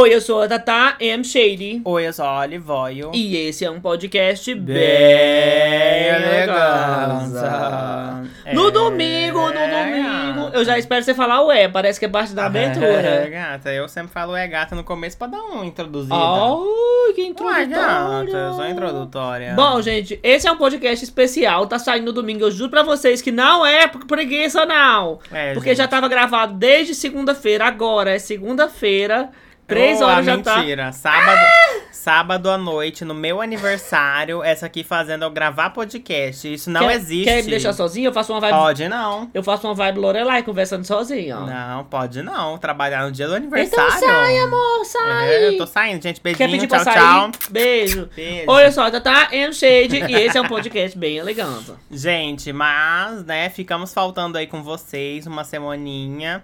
Oi, eu sou a Tata M. Shady. Oi, eu sou a Olivoio. E esse é um podcast bem, Bem eleganza. eleganza. No É, domingo, no domingo. gata. Eu já espero você falar o é, parece que é parte da É, abertura. gata, eu sempre falo é gata no começo pra dar uma introduzida. Ai, que Ué, introdutória. gata, eu sou introdutória. Bom, gente, esse é um podcast especial, tá saindo no domingo. Eu juro pra vocês que não é preguiça, não. É, Porque gente. já tava gravado desde segunda-feira, agora é segunda-feira, três Oh, horas a já tá. mentira. Sábado, sábado à noite, no meu aniversário, essa aqui fazendo eu gravar podcast. Isso não quer, existe. Quer me deixar sozinha? Eu faço uma vibe. Pode não. Eu faço uma vibe Lorelai conversando sozinha. ó. Não, pode não. Trabalhar no dia do Então aniversário. sai, amor, sai. É, eu tô saindo, gente. Quer Beijinho, pedir tchau, pra sair? tchau. Beijo. Beijo. Olha só, Tata M Shade e esse é um podcast bem elegante. Gente, mas, né, ficamos faltando aí com vocês uma semaninha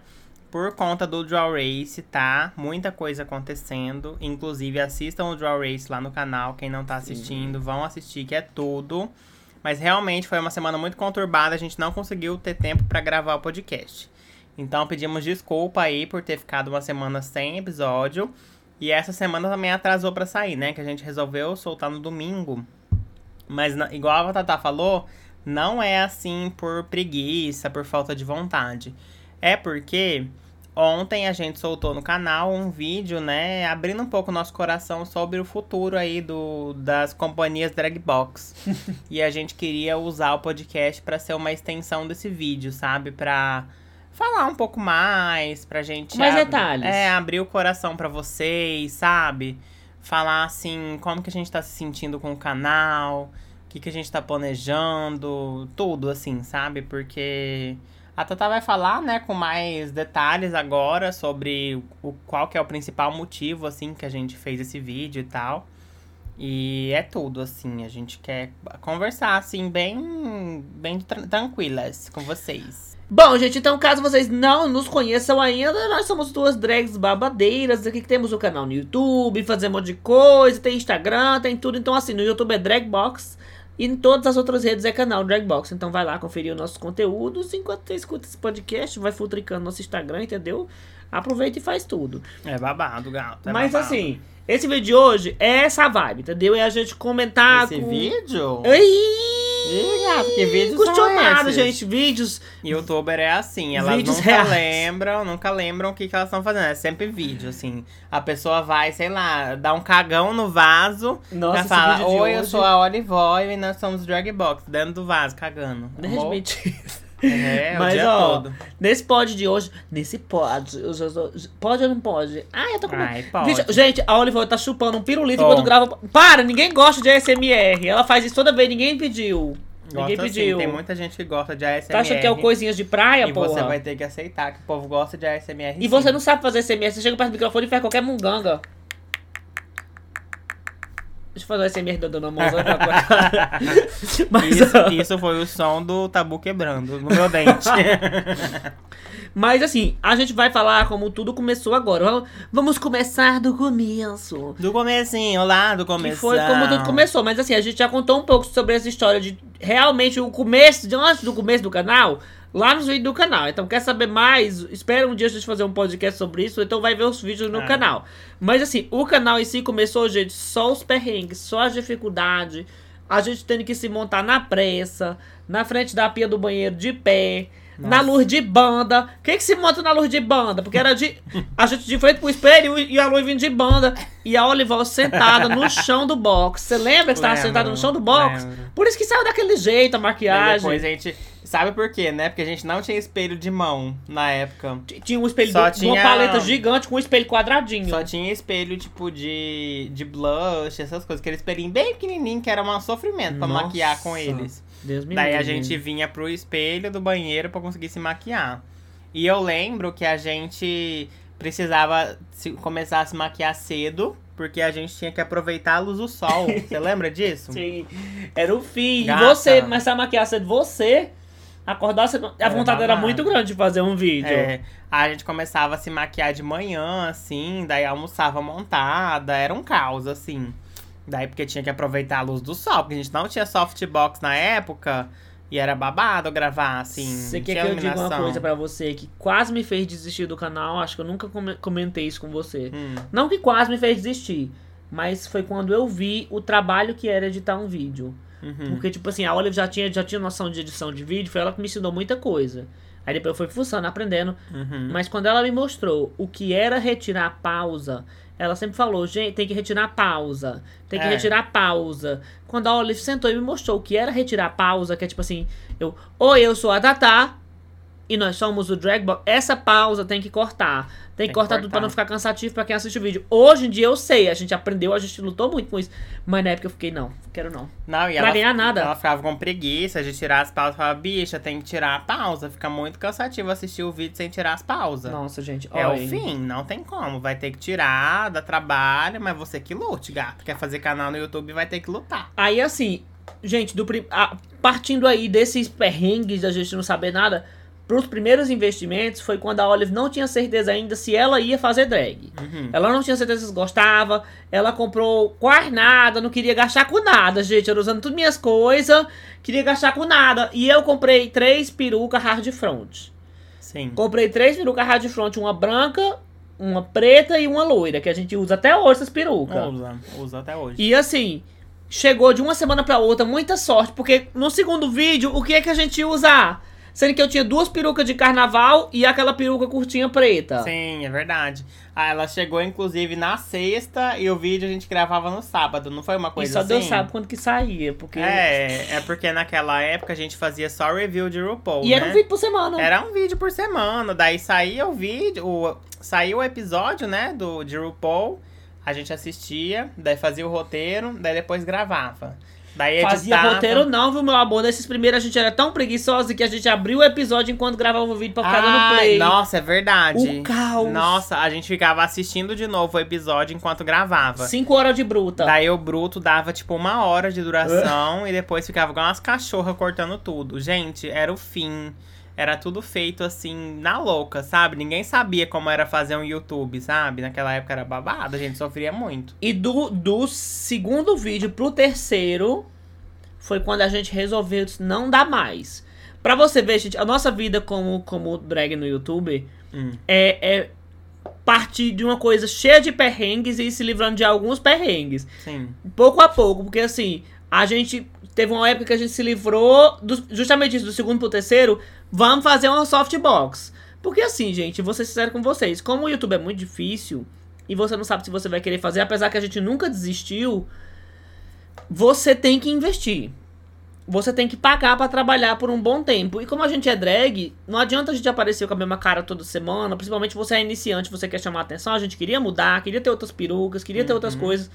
por conta do Draw Race, tá? Muita coisa acontecendo. Inclusive, assistam o Draw Race lá no canal. Quem não tá assistindo, vão assistir, que é tudo. Mas realmente foi uma semana muito conturbada, a gente não conseguiu ter tempo pra gravar o podcast. Então pedimos desculpa aí por ter ficado uma semana sem episódio. E essa semana também atrasou pra sair, né? Que a gente resolveu soltar no domingo. Mas, igual a Tata falou, não é assim por preguiça, por falta de vontade. É porque ontem a gente soltou no canal um vídeo, né, abrindo um pouco o nosso coração sobre o futuro aí do, das companhias drag box. e a gente queria usar o podcast pra ser uma extensão desse vídeo, sabe? Pra falar um pouco mais, pra gente mais ab- detalhes. É, abrir o coração pra vocês, sabe? Falar assim, como que a gente tá se sentindo com o canal, o que, que a gente tá planejando, tudo assim, sabe? Porque a Tata vai falar, né, com mais detalhes agora sobre o qual que é o principal motivo, assim, que a gente fez esse vídeo e tal. E é tudo, assim, a gente quer conversar, assim, bem, bem tran- tranquilas com vocês. Bom, gente, então caso vocês não nos conheçam ainda, nós somos duas drags babadeiras. Aqui que temos o canal no YouTube, fazemos um monte de coisa, tem Instagram, tem tudo. Então, assim, no YouTube é Dragbox e em todas as outras redes é canal Dragbox. Então, vai lá conferir os nossos conteúdos enquanto você escuta esse podcast, vai futricando nosso Instagram, entendeu? Aproveita e faz tudo. É babado, gato. é Mas, babado. assim, esse vídeo de hoje é essa vibe, entendeu? É a gente comentar Esse com. vídeo? Ih, Ih, gato, que vídeos são Acostumado, esses? gente. Vídeos Youtuber é assim, elas Vídeos nunca reais. lembram, nunca lembram o que, que elas estão fazendo. É sempre vídeo, assim. A pessoa vai, sei lá, dá um cagão no vaso, Nossa, esse fala, oi, eu hoje- sou a Olivoy e nós somos Drag Box, dentro do vaso, cagando. De repente. É, Mas, ó, todo. Nesse pod de hoje. Nesse pod. Eu tô- pode ou não pode? Ah, eu tô com. Ai, pode. Bicho, gente, a Oliver tá chupando um pirulito Ó. enquanto grava. Para, ninguém gosta de ASMR. Ela faz isso toda vez, ninguém pediu. ninguém Gosta, assim, pediu. tem muita gente que gosta de ASMR. Tá achando que é o coisinhas de praia, E porra? você vai ter que aceitar que o povo gosta de ASMR. E você não sabe fazer ASMR. Você chega perto do microfone e faz qualquer munganga. Deixa eu fazer o ASMR da Dona Moza. Mas, Isso, ó, isso foi o som do tabu quebrando no meu dente. mas assim, a gente vai falar como tudo começou agora. Vamos- começar do começo. do comecinho, lá do começo. foi como tudo começou. Mas assim, a gente já contou um pouco sobre essa história de realmente o começo, de antes do começo do canal, lá nos vídeos do canal. Então, quer saber mais? Espera um dia a gente fazer um podcast sobre isso, então vai ver os vídeos no É. canal. Mas assim, o canal em si começou, gente, só os perrengues, só as dificuldades. A gente tendo que se montar na pressa, na frente da pia do banheiro de pé. Na Nossa. luz de banda. Quem que se monta na luz de banda? Porque era de. A gente de frente pro espelho e a luz vindo de banda. E a Olival sentada no chão do box. Você lembra que você tava Lembro, sentada no chão do box? lembro. Por isso que saiu daquele jeito a E maquiagem. depois a gente. Sabe por quê, né? Porque a gente não tinha espelho de mão na época. Tinha um espelho, Só de uma tinha- paleta gigante com um espelho quadradinho. Só tinha espelho, tipo, de, de blush, essas coisas. Aquele espelhinho bem pequenininho que era um sofrimento pra Nossa. maquiar com eles. Deus me Daí a gente vinha pro espelho do banheiro pra conseguir se maquiar. E eu lembro que a gente precisava se- começar a se maquiar cedo, porque a gente tinha que aproveitar a luz do sol. Você lembra disso? Sim. Era o fim. E Gata. você, começar a maquiar cedo, você acordar. A Era vontade era babado. muito grande de fazer um vídeo. É, a gente começava a se maquiar de manhã, assim, daí almoçava montada, era um caos, assim. Daí porque tinha que aproveitar a luz do sol, porque a gente não tinha softbox na época. E era babado gravar, assim. Você quer que eu diga uma coisa pra você que quase me fez desistir do canal? Acho que eu nunca come- comentei isso com você. Hum, Não que quase me fez desistir, mas foi quando eu vi o trabalho que era editar um vídeo. Uhum. Porque, tipo assim, a Olive já tinha, já tinha noção de edição de vídeo, foi ela que me ensinou muita coisa. Aí depois eu fui fuçando, aprendendo. Uhum. Mas quando ela me mostrou o que era retirar a pausa, ela sempre falou, gente, tem que retirar a pausa. Tem que É. retirar a pausa. Quando a Olive sentou e me mostrou o que era retirar a pausa, que é tipo assim, eu, oi, eu sou a Tatá e nós somos o Dragbox, essa pausa tem que cortar. Tem que que cortar tudo pra cortar. não ficar cansativo pra quem assiste o vídeo. Hoje em dia eu sei, a gente aprendeu, a gente lutou muito com isso. Mas na época eu fiquei, não, quero não. Não, e Pra ela, ganhar nada. ela ficava com preguiça de tirar as pausas. Falava, bicha, tem que tirar a pausa. Fica muito cansativo assistir o vídeo sem tirar as pausas. Nossa, gente, É olha. o fim, não tem como. Vai ter que tirar, dá trabalho, mas você que lute, gato. Quer fazer canal no YouTube, vai ter que lutar. Aí assim, gente, do, prim- partindo aí desses perrengues da gente não saber nada, pros primeiros investimentos foi quando a Olive não tinha certeza ainda se ela ia fazer drag. Uhum. Ela não tinha certeza se gostava, ela comprou quase nada, não queria gastar com nada, gente. Eu usando tudo minhas coisas, queria gastar com nada. E eu comprei três perucas hard front. Sim. Comprei três perucas hard front, uma branca, uma preta e uma loira, que a gente usa até hoje essas perucas. Usa, usa até hoje. E assim, chegou de uma semana pra outra, muita sorte, porque no segundo vídeo, o que é que a gente ia usar? Sendo que eu tinha duas perucas de carnaval e aquela peruca curtinha preta. Sim, é verdade. Ah, ela chegou, inclusive, na sexta e o vídeo a gente gravava no sábado. Não foi uma E coisa só assim? Deus sabe quando que saía, porque... É, é porque naquela época a gente fazia só review de RuPaul, E né? era um vídeo por semana. Era um vídeo por semana. Daí saía o vídeo, o, saía o episódio, né, do, de RuPaul. A gente assistia, daí fazia o roteiro, daí depois gravava. Daí Fazia editava. roteiro não, viu, meu amor? Nesses primeiros a gente era tão preguiçosa que a gente abriu o episódio enquanto gravava o vídeo pra ficar dando play. Nossa, é verdade. O caos. Nossa, a gente ficava assistindo de novo o episódio enquanto gravava. Cinco horas de bruta. Daí o bruto dava tipo uma hora de duração e depois ficava igual umas cachorras cortando tudo. Gente, era o fim. Era tudo feito assim, na louca, sabe? Ninguém sabia como era fazer um YouTube, sabe? Naquela época era babado, a gente sofria muito. E do, do segundo vídeo pro terceiro foi quando a gente resolveu não dá mais. Pra você ver, gente, a nossa vida como, como drag no YouTube Hum. é, é partir de uma coisa cheia de perrengues e se livrando de alguns perrengues. Sim. Pouco a pouco, porque assim, a gente teve uma época que a gente se livrou do- justamente isso, do segundo pro terceiro, vamos fazer uma softbox. Porque assim, gente, vou ser sincero com vocês, como o YouTube é muito difícil e você não sabe se você vai querer fazer, apesar que a gente nunca desistiu, você tem que investir. Você tem que pagar pra trabalhar por um bom tempo. E como a gente é drag, não adianta a gente aparecer com a mesma cara toda semana. Principalmente você é iniciante, você quer chamar atenção. A gente queria mudar, queria ter outras perucas, queria ter outras coisas.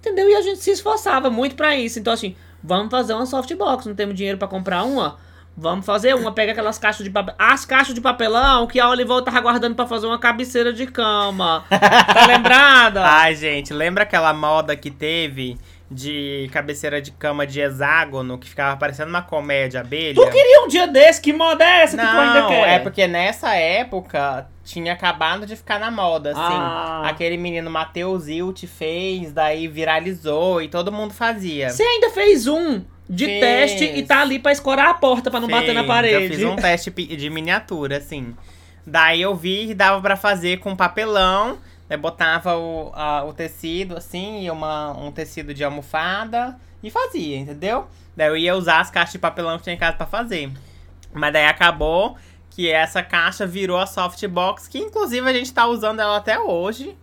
Entendeu? E a gente se esforçava muito pra isso. Então, assim, vamos fazer uma softbox. Não temos dinheiro pra comprar uma? Vamos fazer uma. Pega aquelas caixas de papel. As caixas de papelão que a Oliver tava guardando pra fazer uma cabeceira de cama. Tá lembrada? Ai, gente, lembra aquela moda que teve de cabeceira de cama de hexágono que ficava parecendo uma comédia abelha? Tu queria um dia desse? Que moda é essa que tu ainda Não, quer? é porque nessa época tinha acabado de ficar na moda, assim. Ah. Aquele menino Matheus Hilt fez, daí viralizou e todo mundo fazia. Você ainda fez um de teste e tá ali pra escorar a porta pra não bater na parede. Eu fiz um teste de miniatura, assim. Daí eu vi que dava pra fazer com papelão. Daí botava o, a- o tecido, assim, e uma, um tecido de almofada e fazia, entendeu? Daí eu ia usar as caixas de papelão que tinha em casa pra fazer. Mas daí acabou que essa caixa virou a softbox, que inclusive a gente tá usando ela até hoje.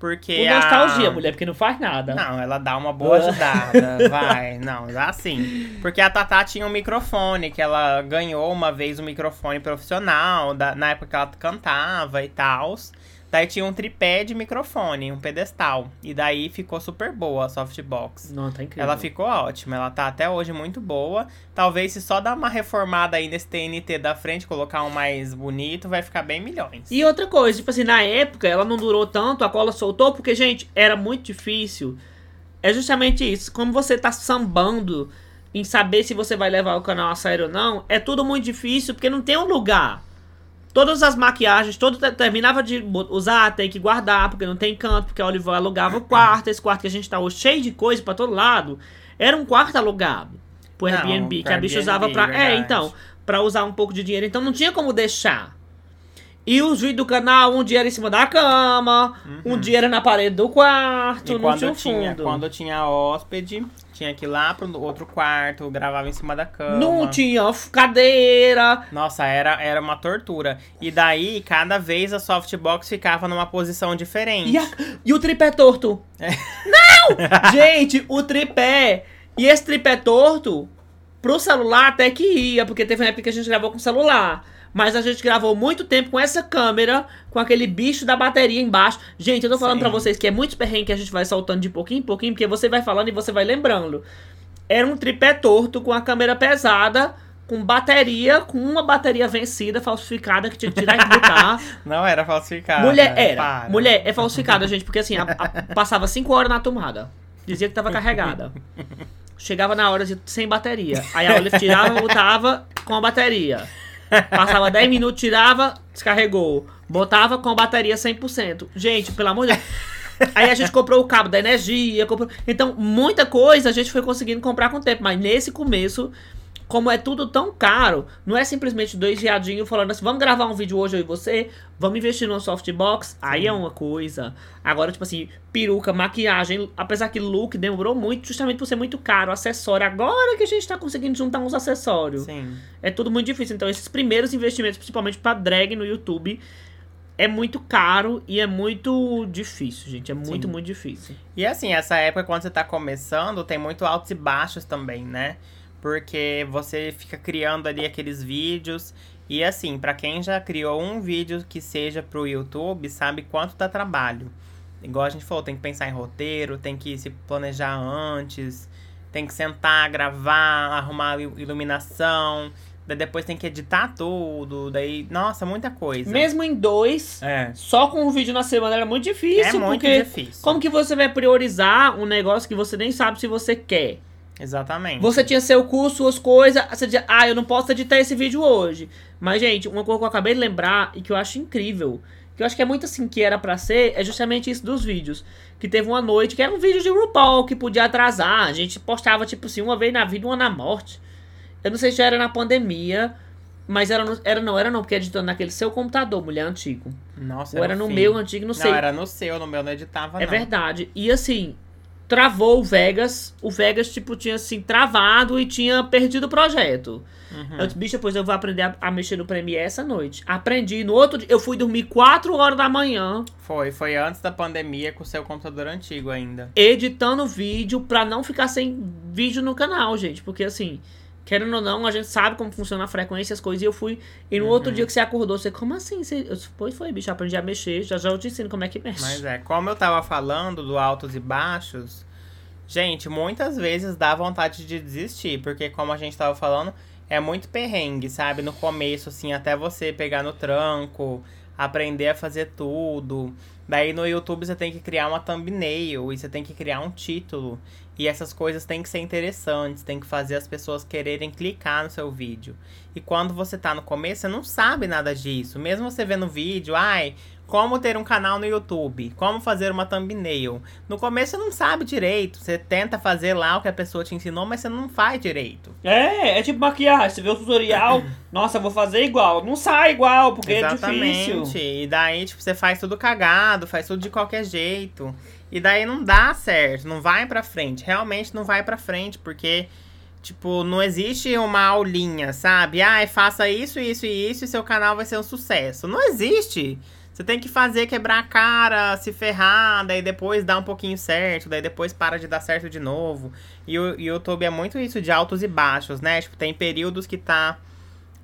Porque Com nostalgia, a... mulher, porque não faz nada. Não, ela dá uma boa ajudada, vai. Não, dá sim. Porque a Tatá tinha um microfone, que ela ganhou uma vez um microfone profissional, da- na época que ela cantava e tal. Daí tinha um tripé de microfone, um pedestal. E daí ficou super boa a softbox. Não, tá incrível. Ela ficou ótima, ela tá até hoje muito boa. Talvez se só dar uma reformada aí nesse TNT da frente, colocar um mais bonito, vai ficar bem milhões. E outra coisa, tipo assim, na época ela não durou tanto, a cola soltou, porque, gente, era muito difícil. É justamente isso. Como você tá sambando em saber se você vai levar o canal a sério ou não, é tudo muito difícil, porque não tem um lugar. Todas as maquiagens, todo terminava de usar, tem que guardar, porque não tem canto, porque a Oliver alugava o quarto, esse quarto que a gente tá hoje cheio de coisa pra todo lado, era um quarto alugado. pro Não, Airbnb, que a bicha usava pra. É, verdade. então, pra usar um pouco de dinheiro, então não tinha como deixar. E os vídeos do canal, um dia era em cima da cama, um dia era na parede do quarto, Uhum. E não tinha quando um tinha, fundo. quando tinha hóspede, tinha que ir lá pro outro quarto, gravava em cima da cama. Não tinha cadeira. Nossa, era, era uma tortura. E daí, cada vez a softbox ficava numa posição diferente. E, a- e o tripé torto. É. Não! Gente, o tripé. E esse tripé torto, pro celular até que ia, porque teve uma época que a gente gravou com celular. Mas a gente gravou muito tempo com essa câmera, com aquele bicho da bateria embaixo. Gente, eu tô falando pra vocês que é muito perrengue que a gente vai soltando de pouquinho em pouquinho, porque você vai falando e você vai lembrando. Era um tripé torto com a câmera pesada, com bateria, com uma bateria vencida, falsificada, que tinha que tirar e botar. Não era falsificado. Mulher era. Para. Mulher é falsificada, gente, porque assim, a- a- passava 5 horas na tomada. Dizia que tava carregada. Chegava na hora de, sem bateria. Aí a Olive tirava, botava com a bateria. Passava 10 minutos, tirava, descarregou. Botava com a bateria 100%. Gente, pelo amor de Deus. Aí a gente comprou o cabo da energia. Comprou... Então, muita coisa a gente foi conseguindo comprar com o tempo. Mas nesse começo, como é tudo tão caro, não é simplesmente dois viadinhos falando assim, vamos gravar um vídeo hoje eu e você, vamos investir numa softbox, aí é uma coisa. Agora, tipo assim, peruca, maquiagem, apesar que look demorou muito, justamente por ser muito caro, acessório. Agora que a gente tá conseguindo juntar uns acessórios. Sim. É tudo muito difícil. Então, esses primeiros investimentos, principalmente pra drag no YouTube, é muito caro e é muito difícil, gente. É muito, Sim. muito difícil. E assim, essa época, quando você tá começando, tem muito altos e baixos também, né? Porque você fica criando ali aqueles vídeos. E assim, pra quem já criou um vídeo que seja pro YouTube, sabe quanto dá trabalho. Igual a gente falou, tem que pensar em roteiro, tem que se planejar antes, tem que sentar, gravar, arrumar iluminação, daí depois tem que editar tudo, daí, nossa, muita coisa. Mesmo em dois, É. só com um vídeo na semana era muito difícil. É muito porque difícil. como que você vai priorizar um negócio que você nem sabe se você quer? Exatamente. Você tinha seu curso, suas coisas, você dizia, ah, eu não posso editar esse vídeo hoje. Mas, gente, uma coisa que eu acabei de lembrar e que eu acho incrível, que eu acho que é muito assim que era pra ser, é justamente isso dos vídeos. Que teve uma noite que era um vídeo de RuPaul que podia atrasar. A gente postava, tipo assim, uma vez na vida, uma na morte. Eu não sei se era na pandemia, mas era, no- era não, era não, porque editando naquele seu computador, mulher antigo. Nossa, Ou era no fim. meu antigo, não sei. Não, era no seu, no meu não editava, É não. verdade. E assim, travou o Vegas. O Vegas, tipo, tinha assim, travado e tinha perdido o projeto. Uhum. Eu disse, bicho, depois eu vou aprender a, a mexer no Premiere essa noite. Aprendi. No outro dia, eu fui dormir 4 horas da manhã, Foi, foi antes da pandemia com o seu computador antigo ainda. editando vídeo pra não ficar sem vídeo no canal, gente. Porque assim. Querendo ou não, a gente sabe como funciona a frequência, as coisas, e eu fui. E no Uhum. outro dia que você acordou, você, como assim? Você, eu, disse, pois foi, bicho, aprendi a mexer, já já eu te ensino como é que mexe. Mas é, como eu tava falando do altos e baixos, gente, muitas vezes dá vontade de desistir, porque como a gente tava falando, é muito perrengue, sabe? No começo, assim, até você pegar no tranco, aprender a fazer tudo. Daí no YouTube você tem que criar uma thumbnail e você tem que criar um título. E essas coisas têm que ser interessantes, tem que fazer as pessoas quererem clicar no seu vídeo. E quando você tá no começo, você não sabe nada disso. Mesmo você vendo vídeo, ai, como ter um canal no YouTube, como fazer uma thumbnail. No começo você não sabe direito. Você tenta fazer lá o que a pessoa te ensinou, mas você não faz direito. É, é tipo maquiagem. Você vê o tutorial, nossa, eu vou fazer igual. Não sai igual, porque é Exatamente. difícil. E daí, tipo, você faz tudo cagado, faz tudo de qualquer jeito. E daí não dá certo, não vai pra frente. Realmente não vai pra frente, porque, tipo, não existe uma aulinha, sabe? Ah, faça isso, isso e isso e seu canal vai ser um sucesso. Não existe. Você tem que fazer quebrar a cara, se ferrar, daí depois dá um pouquinho certo, daí depois para de dar certo de novo. E o YouTube é muito isso de altos e baixos, né? Tipo, tem períodos que tá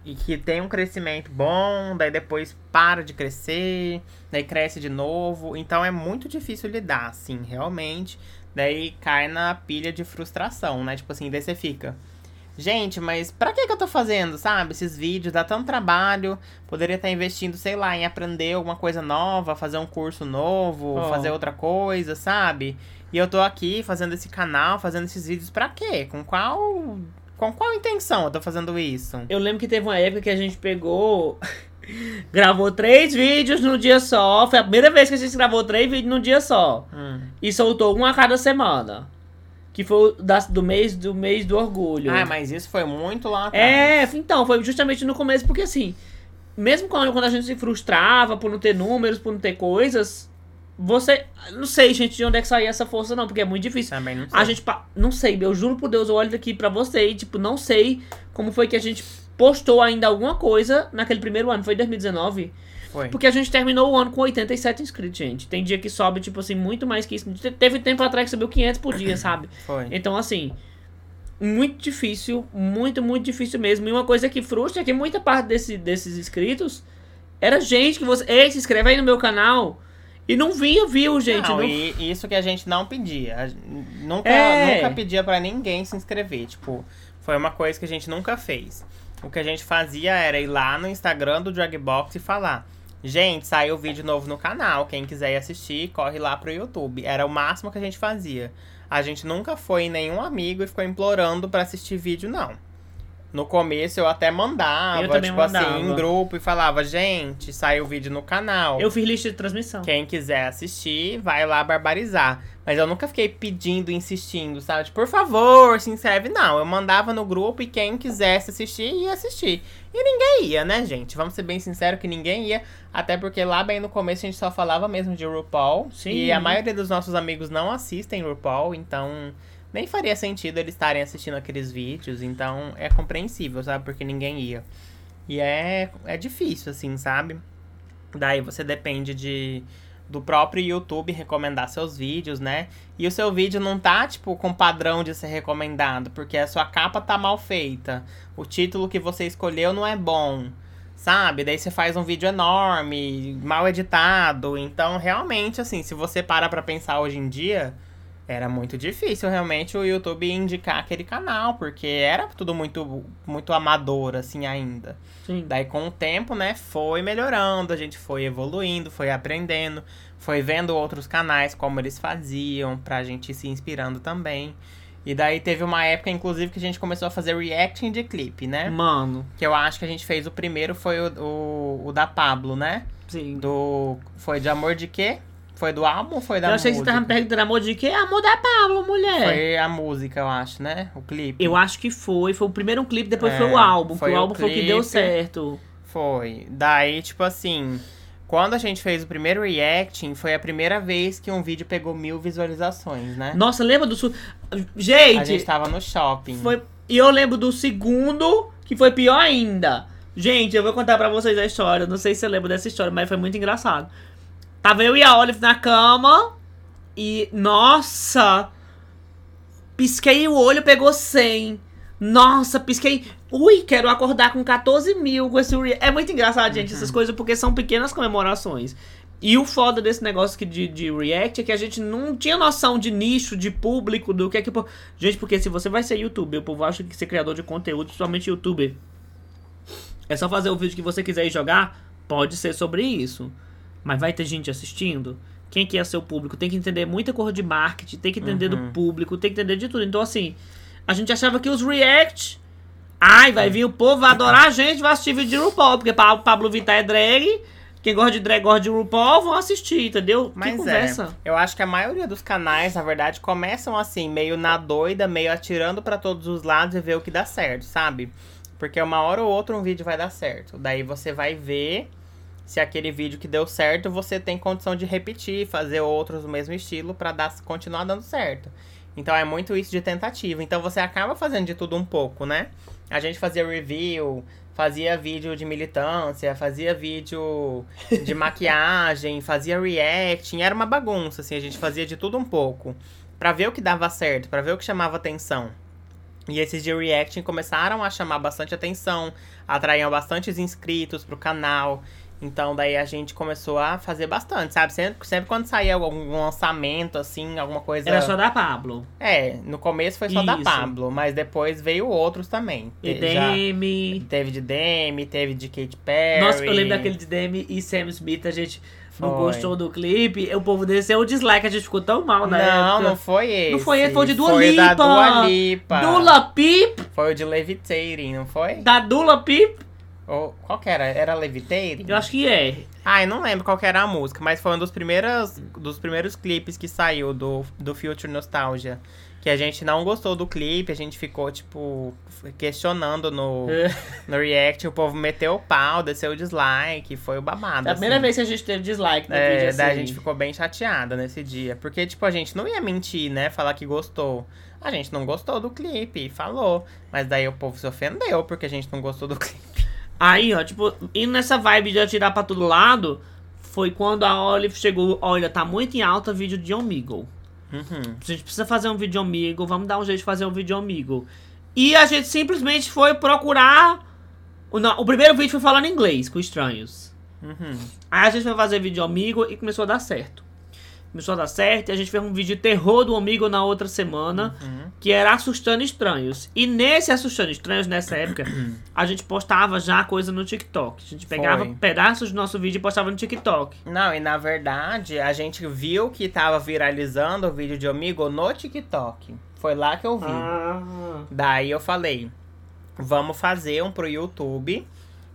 e que tem um crescimento bom, daí depois para de crescer, daí cresce de novo. Então é muito difícil lidar, assim, realmente. Daí cai na pilha de frustração, né? Tipo assim, daí você fica. Gente, mas pra que, que eu tô fazendo, sabe? Esses vídeos dá tanto trabalho. Poderia estar investindo, sei lá, em aprender alguma coisa nova, fazer um curso novo, Oh. fazer outra coisa, sabe? E eu tô aqui fazendo esse canal, fazendo esses vídeos pra quê? Com qual. Com qual intenção eu tô fazendo isso? Eu lembro que teve uma época que a gente pegou. gravou três vídeos num dia só. Foi a primeira vez que a gente gravou três vídeos num dia só. Hum. E soltou um a cada semana. que foi da- do mês do mês do orgulho. Ah, mas isso foi muito lá atrás. É, então, foi justamente no começo, porque assim, mesmo quando, quando a gente se frustrava por não ter números, por não ter coisas, você. Não sei, gente, de onde é que saía essa força, não, porque é muito difícil. Também não sei. A gente. Não sei, eu juro por Deus, eu olho aqui pra você e, tipo, não sei como foi que a gente postou ainda alguma coisa naquele primeiro ano. Foi 2019? Foi. Porque a gente terminou o ano com 87 inscritos, gente. Tem dia que sobe, tipo assim, muito mais que isso. Te- Teve tempo atrás que subiu 500 por dia, sabe? Foi. Então, assim, muito difícil, muito, muito difícil mesmo. E uma coisa que frustra é que muita parte desse, desses inscritos era gente que você. Ei, se inscreve aí no meu canal. E não vinha, viu, gente? não, não- e isso que a gente não pedia. Nunca, É. nunca pedia pra ninguém se inscrever. Tipo, foi uma coisa que a gente nunca fez. O que a gente fazia era ir lá no Instagram do Dragbox e falar: Gente, saiu vídeo novo no canal. Quem quiser ir assistir, corre lá pro YouTube. Era o máximo que a gente fazia. A gente nunca foi em nenhum amigo e ficou implorando pra assistir vídeo, não. No começo eu até mandava, Eu tipo assim, mandava. em grupo e falava, gente, saiu vídeo no canal. Eu fiz lista de transmissão. Quem quiser assistir, vai lá barbarizar. Mas eu nunca fiquei pedindo, insistindo, sabe? Tipo, por favor, se inscreve. Não, eu mandava no grupo e quem quisesse assistir, ia assistir. E ninguém ia, né, gente? Vamos ser bem sinceros que ninguém ia. Até porque lá bem no começo a gente só falava mesmo de RuPaul. Sim. E a maioria dos nossos amigos não assistem RuPaul, então nem faria sentido eles estarem assistindo aqueles vídeos. Então é compreensível, sabe? Porque ninguém ia. E é, é difícil, assim, sabe? Daí você depende de do próprio YouTube recomendar seus vídeos, né? E o seu vídeo não tá, tipo, com padrão de ser recomendado, porque a sua capa tá mal feita. O título que você escolheu não é bom, sabe? Daí você faz um vídeo enorme, mal editado. Então, realmente, assim, se você para pra pensar hoje em dia, era muito difícil realmente o YouTube indicar aquele canal, porque era tudo muito, muito amador, assim, ainda. Sim. Daí, com o tempo, né, foi melhorando, a gente foi evoluindo, foi aprendendo, foi vendo outros canais, como eles faziam, pra gente ir se inspirando também. E daí teve uma época, inclusive, que a gente começou a fazer reacting de clipe, né? Mano, Que eu acho que a gente fez o primeiro, foi o, o, o da Pablo, né? sim. Do. Foi de amor de quê? Foi do álbum ou foi da eu achei que você música? tava me perguntando amor de quê? Amor da Pablo, mulher. Foi a música, eu acho, né? O clipe. Eu acho que foi. Foi o primeiro clipe, depois É, foi o álbum. foi o álbum foi o que deu clipe. certo. Foi. Daí, tipo assim, quando a gente fez o primeiro reacting, foi a primeira vez que um vídeo pegou mil visualizações, né? Nossa, lembra do. Su... A Gente, gente tava no shopping. foi. E eu lembro do segundo, que foi pior ainda. Gente, eu vou contar pra vocês a história. Não sei se você lembra dessa história, mas foi muito engraçado. Tava eu e a Olive na cama. E, nossa! Pisquei o olho, pegou 100. Nossa, pisquei. Ui, quero acordar com 14 mil com esse. É muito engraçado, gente, essas coisas, porque são pequenas comemorações. E o foda desse negócio que de, de React é que a gente não tinha noção de nicho, de público, do que é que. Gente, porque se você vai ser youtuber, o povo acha que ser criador de conteúdo, principalmente youtuber, é só fazer o vídeo que você quiser e jogar, pode ser sobre isso. Mas vai ter gente assistindo? Quem que é seu público? Tem que entender muita coisa de marketing, tem que entender do Uhum. público, tem que entender de tudo. Então, assim, a gente achava que os React. Ai, vai vir o povo, vai adorar a gente, vai assistir vídeo de RuPaul, porque Pa- Pablo Vittar é drag. Quem gosta de drag gosta de RuPaul, vão assistir, entendeu? que Mas conversa. é, eu acho que a maioria dos canais, na verdade, começam assim, meio na doida, meio atirando pra todos os lados e ver o que dá certo, sabe? Porque uma hora ou outra um vídeo vai dar certo. Daí você vai ver se aquele vídeo que deu certo, você tem condição de repetir, fazer outros do mesmo estilo pra dar, continuar dando certo. Então é muito isso de tentativa. Então você acaba fazendo de tudo um pouco, né? A gente fazia review, fazia vídeo de militância, fazia vídeo de maquiagem, fazia reacting, era uma bagunça, assim, a gente fazia de tudo um pouco. Pra ver o que dava certo, pra ver o que chamava atenção. E esses de reacting começaram a chamar bastante atenção, atraíam bastantes inscritos pro canal. Então daí a gente começou a fazer bastante, sabe? Sempre, sempre quando saía algum lançamento, assim, alguma coisa. Era só da Pablo. É, no começo foi só da Isso. Pablo, mas depois veio outros também. E Demi. Teve de Demi, teve de Katy Perry. Nossa, eu lembro daquele de Demi e Sam Smith, a gente não Foi. gostou do clipe, o povo desceu o dislike, a gente ficou tão mal na Não, época. não foi esse. Não foi esse, foi o de Dua Foi o da Lipa. Dua Lipa. Dula Pip, Foi o de Levitating, não foi? da Dula Pip. Ou, qual que era? Era Levitating? Eu acho que é. Ah, eu não lembro qual que era a música, mas foi um dos primeiros, dos primeiros clipes que saiu do, do Future Nostalgia. Que a gente não gostou do clipe, a gente ficou, tipo, questionando no, no React. O povo meteu o pau, desceu o dislike, foi o babado. É a primeira assim. vez que a gente teve dislike no É, vídeo assim. daí a gente ficou bem chateada nesse dia. Porque, tipo, a gente não ia mentir, né? Falar que gostou. A gente não gostou do clipe, falou. Mas daí o povo se ofendeu porque a gente não gostou do clipe. Aí, ó, tipo, indo nessa vibe de atirar pra todo lado, foi quando a Olive chegou, olha, tá muito em alta vídeo de Omegle. Uhum. A gente precisa fazer um vídeo amigo, vamos dar um jeito de fazer um vídeo amigo. E a gente simplesmente foi procurar. O, não, o primeiro vídeo foi falando inglês com estranhos. Uhum. Aí a gente foi fazer vídeo amigo e começou a dar certo. Começou a dar certo e a gente fez um vídeo terror do amigo na outra semana, Uhum. que era assustando estranhos. E nesse assustando estranhos, nessa época, a gente postava já coisa no TikTok. A gente pegava Foi. pedaços do nosso vídeo e postava no TikTok. Não, e na verdade, a gente viu que tava viralizando o vídeo de Omigo no TikTok. Foi lá que eu vi. Ah. Daí eu falei, vamos fazer um pro YouTube.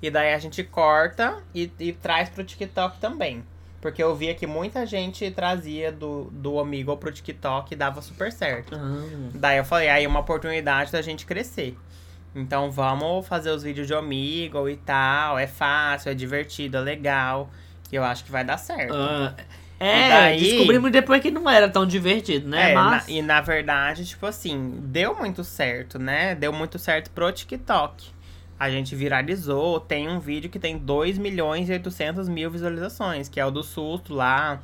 E daí a gente corta e, e traz pro TikTok também. Porque eu via que muita gente trazia do, do Omigo pro TikTok e dava super certo. Ah. Daí eu falei, aí é uma oportunidade da gente crescer. Então vamos fazer os vídeos de Omigo e tal. É fácil, é divertido, é legal. E eu acho que vai dar certo. Ah, E é, daí- descobrimos depois que não era tão divertido, né? É, Mas. na- e na verdade, tipo assim, deu muito certo, né? Deu muito certo pro TikTok. A gente viralizou, tem um vídeo que tem 2 milhões e 800 mil visualizações, que é o do susto lá,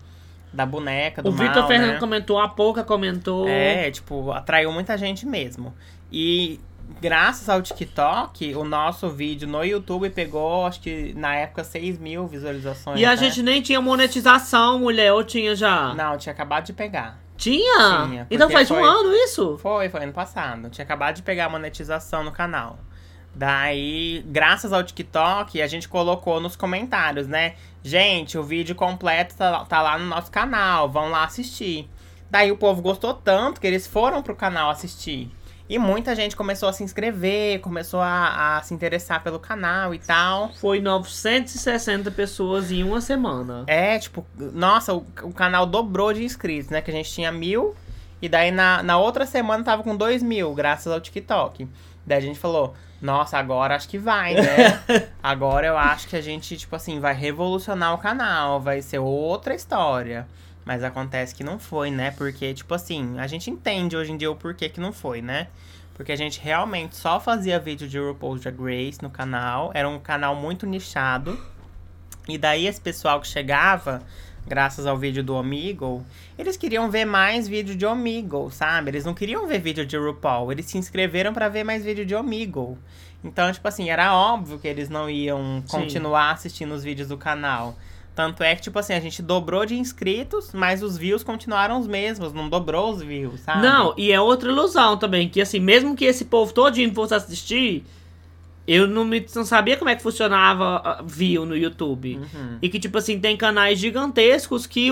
da boneca, do o Vitor Fernando né? comentou, a pouca comentou. É, tipo, atraiu muita gente mesmo. E graças ao TikTok, o nosso vídeo no YouTube pegou, acho que na época, 6 mil visualizações. E a né? gente nem tinha monetização, mulher, ou tinha já? Não, tinha acabado de pegar. Tinha? Tinha, então faz um foi- ano isso? Foi, foi ano passado. Tinha acabado de pegar a monetização no canal. Daí, graças ao TikTok, a gente colocou nos comentários, né? Gente, o vídeo completo tá, tá lá no nosso canal, vão lá assistir. Daí o povo gostou tanto que eles foram pro canal assistir. E muita gente começou a se inscrever, começou a, a se interessar pelo canal e tal. Foi 960 pessoas em uma semana. É, tipo, nossa, o, o canal dobrou de inscritos, né? Que a gente tinha mil. E daí na, na outra semana tava com dois mil, graças ao TikTok. Daí a gente falou, nossa, agora acho que vai, né? agora eu acho que a gente, tipo assim, vai revolucionar o canal, vai ser outra história. Mas acontece que não foi, né? Porque, tipo assim, a gente entende hoje em dia o porquê que não foi, né? Porque a gente realmente só fazia vídeo de RuPaul's Drag Race no canal. Era um canal muito nichado. E daí esse pessoal que chegava, graças ao vídeo do Omegle, eles queriam ver mais vídeo de Omegle, sabe? Eles não queriam ver vídeo de RuPaul, eles se inscreveram pra ver mais vídeo de Omegle. Então, tipo assim, era óbvio que eles não iam Sim. continuar assistindo os vídeos do canal. Tanto é que, tipo assim, a gente dobrou de inscritos, mas os views continuaram os mesmos, não dobrou os views, sabe? Não, e é outra ilusão também, que assim, mesmo que esse povo todinho fosse assistir, eu não, me, não sabia como é que funcionava ah, view no YouTube. Uhum. E que, tipo assim, tem canais gigantescos que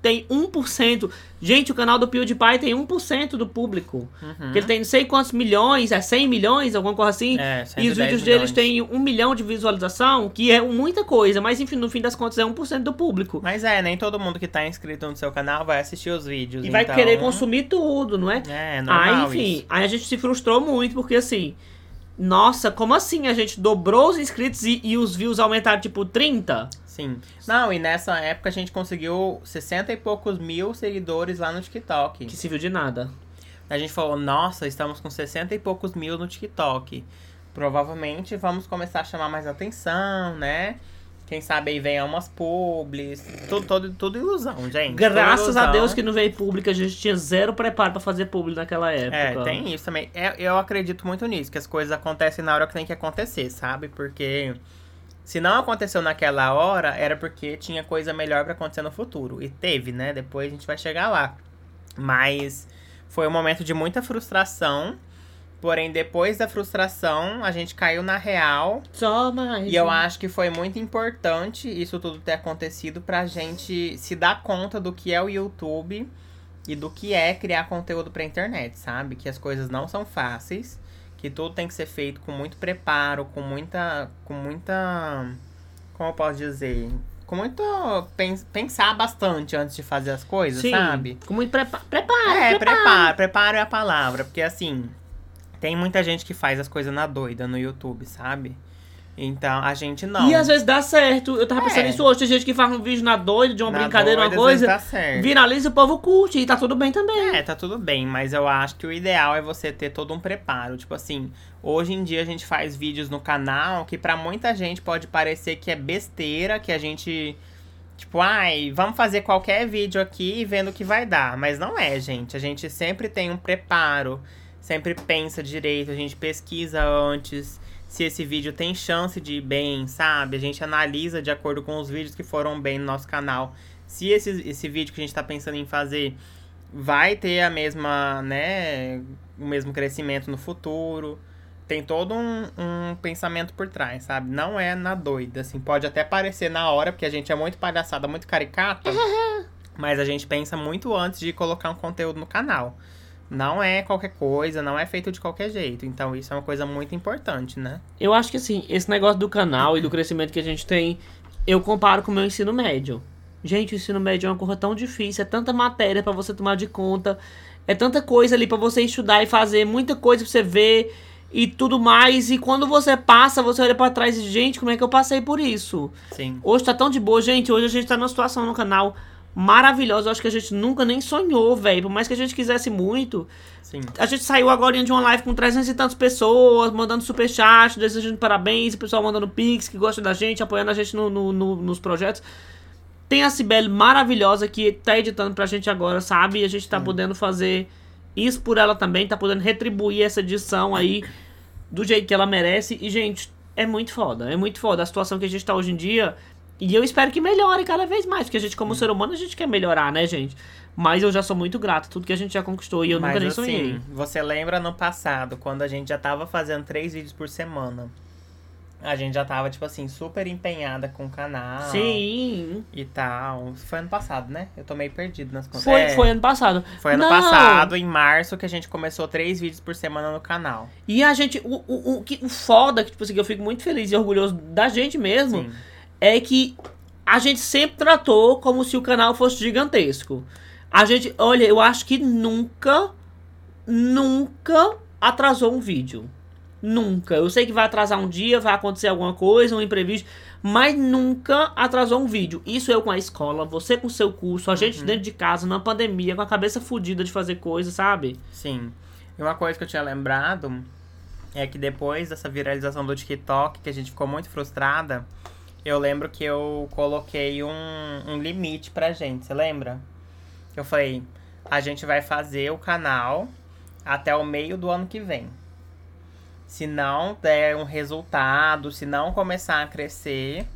tem 1%. Gente, o canal do PewDiePie tem 1% do público. Uhum. Que ele tem não sei quantos milhões, é 100 milhões, alguma coisa assim. É, e os 110 vídeos deles milhões. têm um milhão de visualização, que é muita coisa, mas enfim, no fim das contas é 1% do público. Mas é, nem todo mundo que tá inscrito no seu canal vai assistir os vídeos. E vai então- querer consumir tudo, não é? É, Aí, normal enfim, isso. aí a gente se frustrou muito, porque assim, nossa, como assim? A gente dobrou os inscritos e, e os views aumentaram tipo 30? Sim. Não, e nessa época a gente conseguiu 60 e poucos mil seguidores lá no TikTok. Que se viu de nada. A gente falou, nossa, estamos com 60 e poucos mil no TikTok. Provavelmente vamos começar a chamar mais atenção, né? Quem sabe aí venha umas publis. Tudo, tudo, tudo ilusão, gente. Graças Tudo a ilusão. Deus que não veio público, a gente tinha zero preparo pra fazer público naquela época. É, tem isso também. É, eu acredito muito nisso, que as coisas acontecem na hora que tem que acontecer, sabe? Porque se não aconteceu naquela hora, era porque tinha coisa melhor pra acontecer no futuro. E teve, né? Depois a gente vai chegar lá. Mas foi um momento de muita frustração. Porém, depois da frustração, a gente caiu na real. Só mais. E eu um. acho que foi muito importante isso tudo ter acontecido pra gente se dar conta do que é o YouTube e do que é criar conteúdo pra internet, sabe? Que as coisas não são fáceis, que tudo tem que ser feito com muito preparo, com muita. com muita. Como eu posso dizer? Com muito. pens- pensar bastante antes de fazer as coisas, Sim, sabe? com muito prepa preparo. É, preparo. preparo. Preparo é a palavra. Porque assim, tem muita gente que faz as coisas na doida no YouTube, sabe? Então, a gente não. E às vezes dá certo. Eu tava pensando É. nisso hoje. Tem gente que faz um vídeo na doida, de uma Na brincadeira, doida, uma às vezes coisa. Tá certo. Viraliza o povo curte. E tá tudo bem também. É, tá tudo bem, mas eu acho que o ideal é você ter todo um preparo. Tipo assim, hoje em dia a gente faz vídeos no canal que pra muita gente pode parecer que é besteira, que a gente. Tipo, ai, vamos fazer qualquer vídeo aqui e vendo o que vai dar. Mas não é, gente. A gente sempre tem um preparo, sempre pensa direito, a gente pesquisa antes se esse vídeo tem chance de ir bem, sabe? A gente analisa de acordo com os vídeos que foram bem no nosso canal. Se esse, esse vídeo que a gente tá pensando em fazer vai ter a mesma, né, o mesmo crescimento no futuro. Tem todo um, um pensamento por trás, sabe? Não é na doida, assim, pode até parecer na hora, porque a gente é muito palhaçada, muito caricata, mas a gente pensa muito antes de colocar um conteúdo no canal. Não é qualquer coisa, não é feito de qualquer jeito. Então isso é uma coisa muito importante, né? Eu acho que assim, esse negócio do canal e do crescimento que a gente tem, eu comparo com o meu ensino médio. Gente, o ensino médio é uma coisa tão difícil, é tanta matéria pra você tomar de conta, é tanta coisa ali pra você estudar e fazer, muita coisa pra você ver e tudo mais. E quando você passa, você olha pra trás e, gente, como é que eu passei por isso? Sim. Hoje tá tão de boa, gente. Hoje a gente tá numa situação no canal maravilhosa. Eu acho que a gente nunca nem sonhou, velho. Por mais que a gente quisesse muito, Sim. a gente saiu agora de uma live com 300 e tantas pessoas, mandando superchat, desejando parabéns, o pessoal mandando pix, que gosta da gente, apoiando a gente no, no- no- nos projetos. Tem a Cibele maravilhosa que tá editando pra gente agora, sabe? E a gente tá podendo fazer isso por ela também, tá podendo retribuir essa edição aí do jeito que ela merece. E, gente, é muito foda, é muito foda a situação que a gente tá hoje em dia. E eu espero que melhore cada vez mais, porque a gente, como ser humano, a gente quer melhorar, né, gente? Mas eu já sou muito grato, tudo que a gente já conquistou e eu nunca nem Mas sonhei. assim, você lembra no passado, quando a gente já tava fazendo três vídeos por semana? A gente já tava, tipo assim, super empenhada com o canal. Sim. E tal. Foi ano passado, né? Eu tô meio perdido nas contas. Foi, É, foi ano passado. foi ano Não. passado, em março, que a gente começou três vídeos por semana no canal. E a gente, o, o, o, que, o foda, que, tipo assim, que eu fico muito feliz e orgulhoso da gente mesmo, Sim. É que a gente sempre tratou como se o canal fosse gigantesco. A gente, olha, eu acho que nunca, nunca atrasou um vídeo. Nunca. Eu sei que vai atrasar um dia, vai acontecer alguma coisa, um imprevisto, mas nunca atrasou um vídeo. Isso eu com a escola, você com o seu curso, a gente dentro de casa, na pandemia, com a cabeça fodida de fazer coisa, sabe? Sim. E uma coisa que eu tinha lembrado é que depois dessa viralização do TikTok, que a gente ficou muito frustrada, eu lembro que eu coloquei um, um limite pra gente, você lembra? Eu falei, a gente vai fazer o canal até o meio do ano que vem. Se não der um resultado, se não começar a crescer,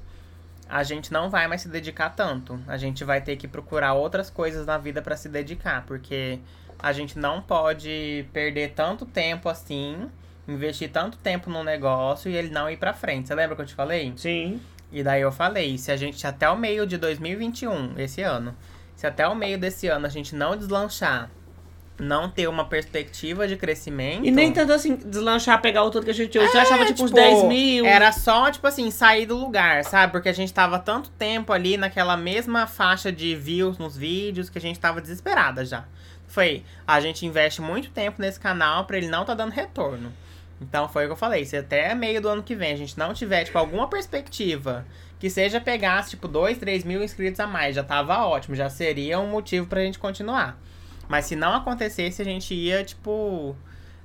a gente não vai mais se dedicar tanto. A gente vai ter que procurar outras coisas na vida pra se dedicar, porque a gente não pode perder tanto tempo assim, investir tanto tempo num negócio e ele não ir pra frente. Você lembra que eu te falei? Sim. E daí eu falei, se a gente até o meio de 2021, esse ano, se até o meio desse ano a gente não deslanchar, não ter uma perspectiva de crescimento. E nem tanto assim, deslanchar, pegar o tanto que a gente hoje. já É, achava tipo, uns tipo, 10 mil. Era só, tipo assim, sair do lugar, sabe? Porque a gente tava tanto tempo ali naquela mesma faixa de views nos vídeos que a gente tava desesperada já. Foi, a gente investe muito tempo nesse canal pra ele não tá dando retorno. Então foi o que eu falei, se até meio do ano que vem a gente não tiver, tipo, alguma perspectiva que seja pegasse, tipo, 2, 3 mil inscritos a mais, já tava ótimo, já seria um motivo pra gente continuar. Mas se não acontecesse, a gente ia, tipo,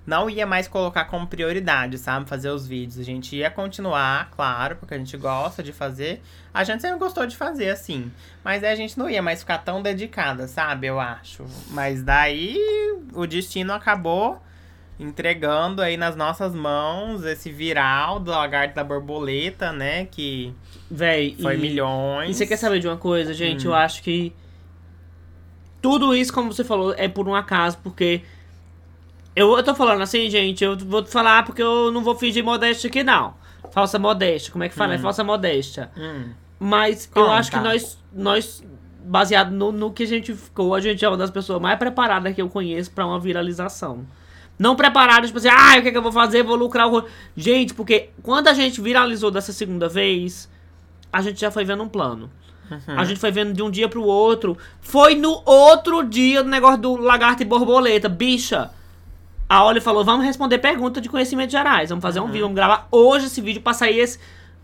não ia mais colocar como prioridade, sabe? Fazer os vídeos. A gente ia continuar, claro, porque a gente gosta de fazer. A gente sempre gostou de fazer, assim. Mas a gente não ia mais ficar tão dedicada, sabe? Eu acho. Mas daí o destino acabou entregando aí nas nossas mãos esse viral do lagarto da borboleta, né? Que Véi, foi e, milhões. E você quer saber de uma coisa, gente? Hum. Eu acho que tudo isso, como você falou, é por um acaso, porque eu, eu tô falando assim, gente, eu vou falar porque eu não vou fingir modéstia aqui, não. Falsa modéstia, como é que fala? É Hum. falsa modéstia. Hum, Mas eu Conta. acho que nós, nós baseado no, no que a gente ficou, a gente é uma das pessoas mais preparadas que eu conheço pra uma viralização. Não preparados, tipo assim, ah, o que, é que eu vou fazer? Vou lucrar o. Gente, porque quando a gente viralizou dessa segunda vez, a gente já foi vendo um plano. Uhum. A gente foi vendo de um dia pro outro. Foi no outro dia do negócio do lagarto e borboleta. Bicha, a Oli falou: vamos responder pergunta de conhecimentos gerais. Vamos fazer um vídeo, vamos gravar hoje esse vídeo pra sair esse.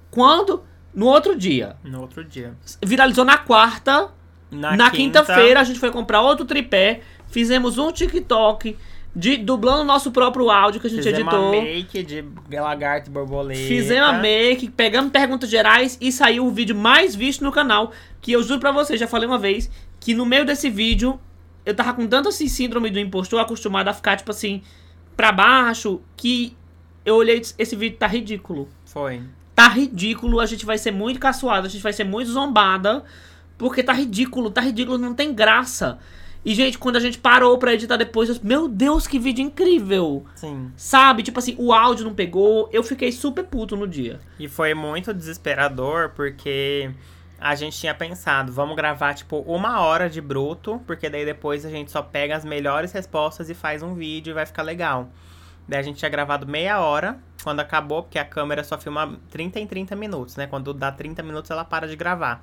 Quando? No outro dia. No outro dia. Viralizou na quarta. Na, quinta-feira a gente foi comprar outro tripé. Fizemos um TikTok de, dublando o nosso próprio áudio que a gente Fizemos editou. uma make de lagarto e borboleta. Fizemos a make, pegamos perguntas gerais e saiu o vídeo mais visto no canal. Que eu juro pra vocês, já falei uma vez, que no meio desse vídeo eu tava com tanto assim síndrome do impostor, acostumado a ficar, tipo assim, pra baixo, que eu olhei e disse, esse vídeo tá ridículo. Foi. Tá ridículo, a gente vai ser muito caçoada, a gente vai ser muito zombada, porque tá ridículo, tá ridículo, não tem graça. E, gente, quando a gente parou pra editar depois, eu, meu Deus, que vídeo incrível! Sim. Sabe? Tipo assim, o áudio não pegou, eu fiquei super puto no dia. E foi muito desesperador porque a gente tinha pensado, vamos gravar tipo uma hora de bruto, porque daí depois a gente só pega as melhores respostas e faz um vídeo e vai ficar legal. Daí a gente tinha gravado meia hora, quando acabou, porque a câmera só filma 30 em 30 minutos, né? Quando dá 30 minutos ela para de gravar.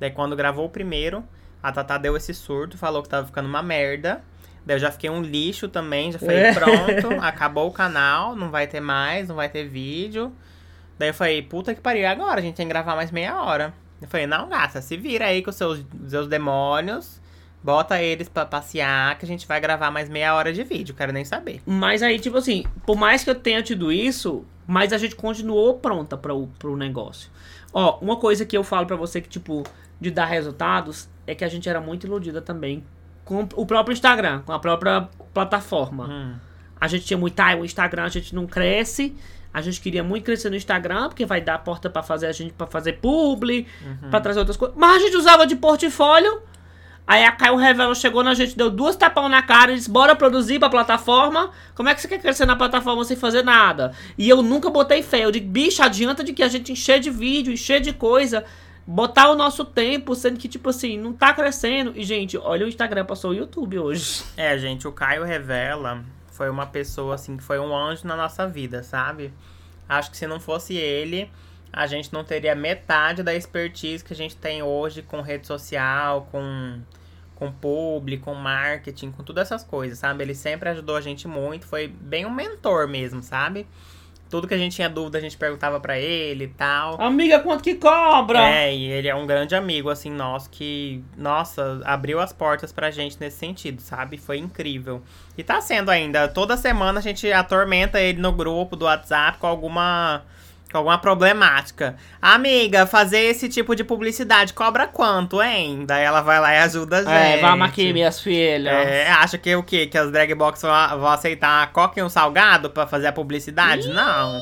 Daí quando gravou o primeiro, a Tata deu esse surto, falou que tava ficando uma merda. Daí eu já fiquei um lixo também, já falei, É. pronto, acabou o canal, não vai ter mais, não vai ter vídeo. Daí eu falei, puta que pariu, agora? A gente tem que gravar mais meia hora. Eu falei, não, gata, se vira aí com os seus, seus demônios, bota eles pra passear, que a gente vai gravar mais meia hora de vídeo, quero nem saber. Mas aí, tipo assim, por mais que eu tenha tido isso, mas a gente continuou pronta para o pro negócio. Ó, uma coisa que eu falo pra você que, tipo, de dar resultados, é que a gente era muito iludida também com o próprio Instagram, com a própria plataforma. Hum. A gente tinha muito, ah, o Instagram a gente não cresce. A gente queria muito crescer no Instagram, porque vai dar porta pra fazer a gente para fazer publi, pra trazer outras coisas. Mas a gente usava de portfólio. Aí a Caio Revela chegou na gente, deu duas tapão na cara e disse: bora produzir pra plataforma. Como é que você quer crescer na plataforma sem fazer nada? E eu nunca botei fé. Eu digo, bicho, adianta de que a gente encher de vídeo, encher de coisa, botar o nosso tempo, sendo que, tipo assim, não tá crescendo. E, gente, olha o Instagram, passou o YouTube hoje. É, gente, o Caio Revela foi uma pessoa, assim, que foi um anjo na nossa vida, sabe? Acho que se não fosse ele, a gente não teria metade da expertise que a gente tem hoje com rede social, com, com publi, com marketing, com todas essas coisas, sabe? Ele sempre ajudou a gente muito, foi bem um mentor mesmo, sabe? Tudo que a gente tinha dúvida, a gente perguntava pra ele e tal. Amiga, quanto que cobra? É, e ele é um grande amigo, assim, nosso, que, nossa, abriu as portas pra gente nesse sentido, sabe? Foi incrível. E tá sendo ainda. Toda semana a gente atormenta ele no grupo do WhatsApp com alguma. Alguma problemática. Amiga, fazer esse tipo de publicidade cobra quanto, hein? Daí ela vai lá e ajuda a gente. É, vamos aqui, minhas filhas. É, acha que o quê? Que as drag box vão, vão aceitar a coca e um salgado pra fazer a publicidade? Não.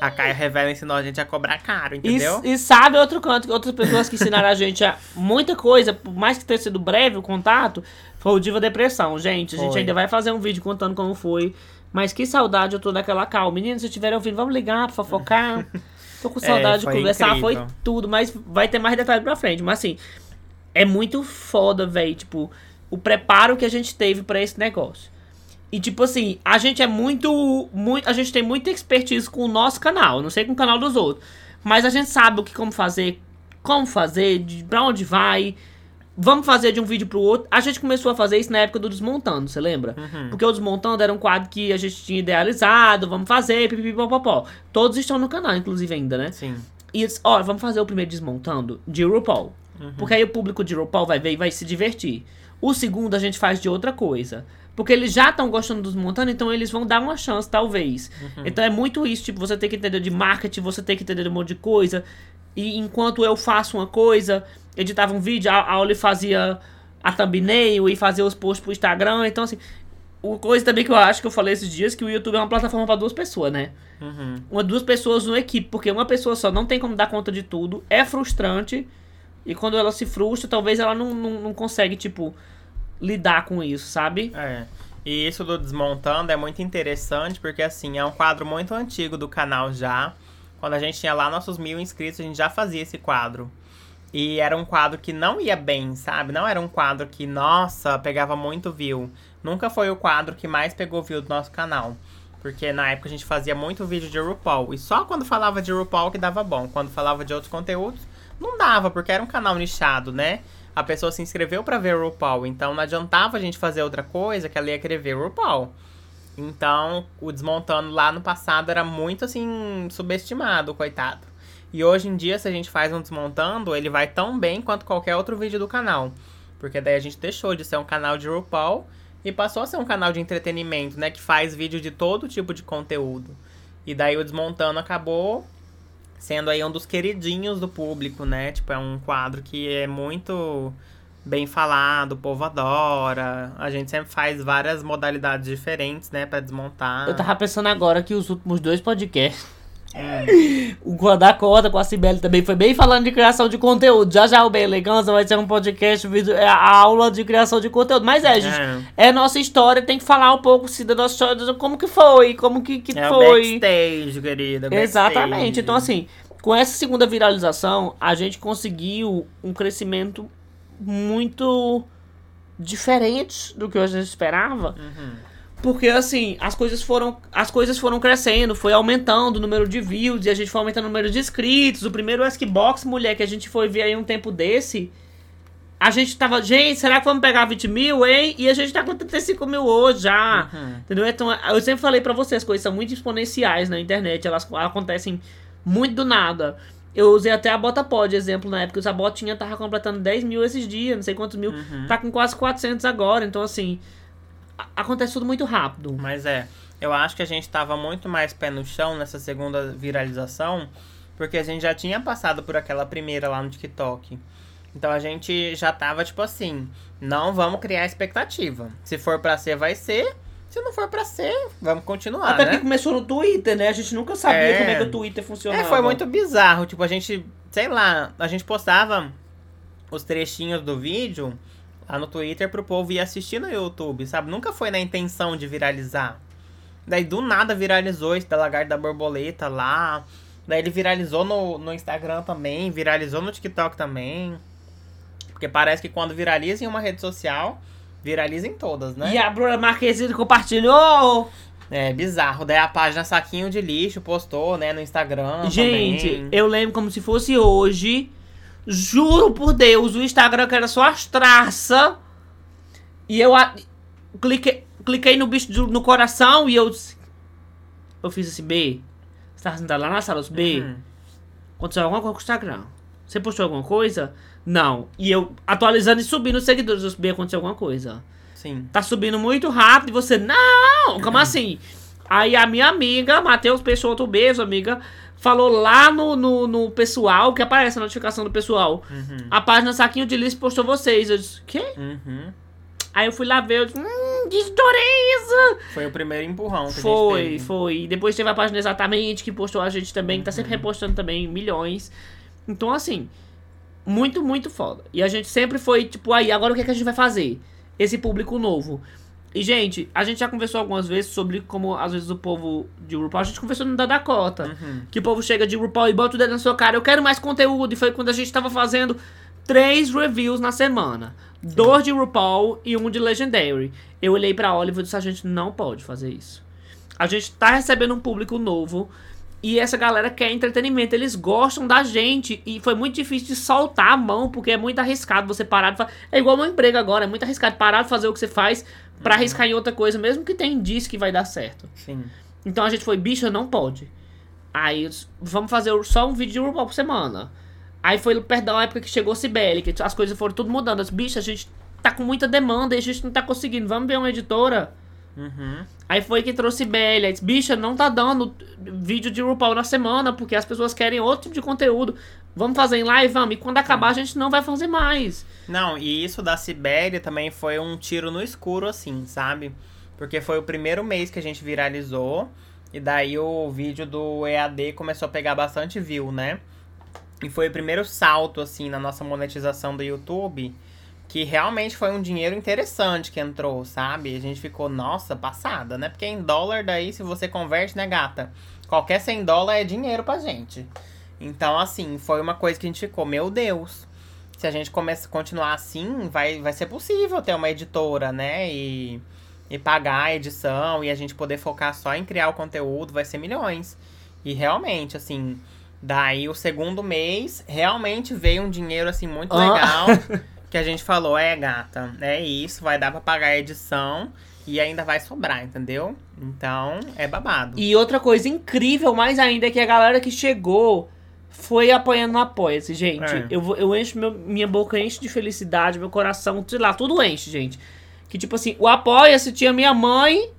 A Caio Revela ensinou a gente a cobrar caro, E, entendeu? e sabe outro canto, que outras pessoas que ensinaram a gente a muita coisa, por mais que tenha sido breve o contato, foi o Diva Depressão. Gente, a gente Foi. ainda vai fazer um vídeo contando como foi. Mas que saudade eu tô daquela calma. Meninos, se estiverem ouvindo, vamos ligar pra fofocar. Tô com É, saudade de foi conversar, foi incrível. tudo, mas vai ter mais detalhes pra frente. Mas assim, é muito foda, velho, tipo, o preparo que a gente teve pra esse negócio. E tipo assim, a gente é muito, muito, a gente tem muita expertise com o nosso canal, não sei com o canal dos outros, mas a gente sabe o que como fazer, como fazer, de pra onde vai. Vamos fazer de um vídeo pro outro. A gente começou a fazer isso na época do Desmontando, você lembra? Uhum. Porque o Desmontando era um quadro que a gente tinha idealizado, vamos fazer, pipipipopopó. Todos estão no canal, inclusive, ainda, né? Sim. E ó, vamos fazer o primeiro Desmontando de RuPaul. Porque aí o público de RuPaul vai ver e vai se divertir. O segundo a gente faz de outra coisa. Porque eles já estão gostando dos montando, então eles vão dar uma chance, talvez. Então é muito isso, tipo, você tem que entender de marketing, você tem que entender de um monte de coisa. E enquanto eu faço uma coisa, editava um vídeo, a, a Oli fazia a thumbnail e fazia os posts pro Instagram. Então, assim, uma coisa também que eu acho que eu falei esses dias, que o YouTube é uma plataforma para duas pessoas, né? Uhum. uma duas pessoas numa equipe, porque uma pessoa só não tem como dar conta de tudo, é frustrante, e quando ela se frustra, talvez ela não, não, não consegue, tipo, lidar com isso, sabe? É. E isso do Desmontando é muito interessante, porque assim, é um quadro muito antigo do canal já. Quando a gente tinha lá nossos mil inscritos, a gente já fazia esse quadro. E era um quadro que não ia bem, sabe? Não era um quadro que, nossa, pegava muito view. Nunca foi o quadro que mais pegou view do nosso canal. Porque na época a gente fazia muito vídeo de RuPaul. E só quando falava de RuPaul que dava bom. Quando falava de outros conteúdos, não dava, porque era um canal nichado, né? A pessoa se inscreveu para ver RuPaul. Então não adiantava a gente fazer outra coisa que ela ia querer ver RuPaul. Então, o Desmontando lá no passado era muito assim, subestimado, coitado. E hoje em dia, se a gente faz um Desmontando, ele vai tão bem quanto qualquer outro vídeo do canal. Porque daí a gente deixou de ser um canal de RuPaul e passou a ser um canal de entretenimento, né? Que faz vídeo de todo tipo de conteúdo. E daí o Desmontando acabou sendo aí um dos queridinhos do público, né? Tipo, é um quadro que é muito bem falado, o povo adora. A gente sempre faz várias modalidades diferentes, né, para desmontar. Eu tava pensando agora que os últimos dois podcasts. É. o com a Dakota, com a Cibele também foi bem falando de criação de conteúdo. Já já o Bem Elegança vai ser um podcast, é a aula de criação de conteúdo. Mas é, gente, é, é nossa história, tem que falar um pouco sim, da nossa história, como que foi, como que, que é foi. O backstage, querida. Backstage. Exatamente. Então, assim, com essa segunda viralização, a gente conseguiu um crescimento muito diferentes do que a gente esperava. Uhum. Porque assim, as coisas foram as coisas foram crescendo, foi aumentando o número de views e a gente foi aumentando o número de inscritos. O primeiro Xbox, mulher, que a gente foi ver aí um tempo desse, a gente tava, gente, será que vamos pegar 20 mil, hein? E a gente tá com 35 mil hoje já. Uhum. Entendeu? Então, eu sempre falei para vocês, as coisas são muito exponenciais na internet, elas acontecem muito do nada. Eu usei até a Bota Pod, exemplo, na época. A Botinha tava completando 10 mil esses dias, não sei quantos mil. Uhum. Tá com quase 400 agora. Então, assim, acontece tudo muito rápido. Mas é, eu acho que a gente tava muito mais pé no chão nessa segunda viralização, porque a gente já tinha passado por aquela primeira lá no TikTok. Então a gente já tava tipo assim, não vamos criar expectativa. Se for para ser, vai ser. Se não for pra ser, vamos continuar. Até né? que começou no Twitter, né? A gente nunca sabia é... como é que o Twitter funcionava. É, foi muito bizarro. Tipo, a gente, sei lá, a gente postava os trechinhos do vídeo lá no Twitter pro povo ir assistir no YouTube, sabe? Nunca foi na intenção de viralizar. Daí do nada viralizou esse da lagarta da borboleta lá. Daí ele viralizou no, no Instagram também, viralizou no TikTok também. Porque parece que quando viraliza em uma rede social, viraliza em todas, né? E a Bruna Marquezine compartilhou! É bizarro. Daí a página Saquinho de Lixo postou, né, no Instagram. Gente, também. eu lembro como se fosse hoje. Juro por Deus, o Instagram que era só as traças. E eu a, cliquei, cliquei no bicho do, no coração e eu. Eu fiz esse B. Você tava sentado lá na sala, os B. Uhum. Aconteceu alguma coisa com o Instagram. Você postou alguma coisa? Não. E eu atualizando e subindo os seguidores, eu subi aconteceu alguma coisa. Sim. Tá subindo muito rápido e você, não! Como assim? Aí a minha amiga, Matheus Peixoto, beijo, amiga, falou lá no, no, no, pessoal, que aparece a notificação do pessoal. Uhum. A página Saquinho de Lixo postou vocês. Eu disse, quê? Uhum. Aí eu fui lá ver, eu disse, hum, que história Foi o primeiro empurrão que foi, a gente Foi, foi. E depois teve a página Exatamente, que postou a gente também, que tá sempre uhum. repostando também milhões. Então, assim, muito, muito foda. E a gente sempre foi, tipo, aí, agora o que, é que a gente vai fazer? Esse público novo. E, gente, a gente já conversou algumas vezes sobre como, às vezes, o povo de RuPaul... A gente conversou no da Dakota. Uhum. Que o povo chega de RuPaul e bota o dedo na sua cara. Eu quero mais conteúdo. E foi quando a gente tava fazendo três reviews na semana. Dois de RuPaul e um de Legendary. Eu olhei pra Oliver e disse, a gente não pode fazer isso. A gente tá recebendo um público novo e essa galera quer entretenimento, eles gostam da gente. E foi muito difícil de soltar a mão, porque é muito arriscado você parar de fazer. É igual no emprego agora, é muito arriscado parar de fazer o que você faz para arriscar em outra coisa, mesmo que tenha indício que vai dar certo. Sim. Então a gente foi, bicho, não pode. Aí, vamos fazer só um vídeo de RuPaul por semana. Aí foi, perdão, a época que chegou Sibeli, que as coisas foram tudo mudando. As, bicho, a gente tá com muita demanda e a gente não tá conseguindo. Vamos ver uma editora Uhum. Aí foi que trouxe. Disse, Bicha, não tá dando vídeo de RuPaul na semana, porque as pessoas querem outro tipo de conteúdo. Vamos fazer em live? Vamos. E quando acabar, a gente não vai fazer mais. Não, e isso da Sibéria também foi um tiro no escuro, assim, sabe? Porque foi o primeiro mês que a gente viralizou. E daí o vídeo do EAD começou a pegar bastante view, né? E foi o primeiro salto, assim, na nossa monetização do YouTube que realmente foi um dinheiro interessante que entrou, sabe? A gente ficou, nossa, passada, né? Porque em dólar daí, se você converte, né, gata? Qualquer 100 dólares é dinheiro pra gente. Então, assim, foi uma coisa que a gente ficou, meu Deus. se a gente começa, continuar assim, vai, vai ser possível ter uma editora, né? E, e pagar a edição e a gente poder focar só em criar o conteúdo, vai ser milhões. E realmente, assim, daí o segundo mês, realmente veio um dinheiro, assim, muito Ah. legal. que a gente falou, é, gata, é isso, vai dar pra pagar a edição e ainda vai sobrar, entendeu? Então, é babado. E outra coisa incrível mais ainda é que a galera que chegou foi apoiando no Apoia-se, gente. É. Eu, eu encho, meu- minha boca enche de felicidade, meu coração, sei lá, tudo enche, gente. Que tipo assim, o Apoia-se tinha minha mãe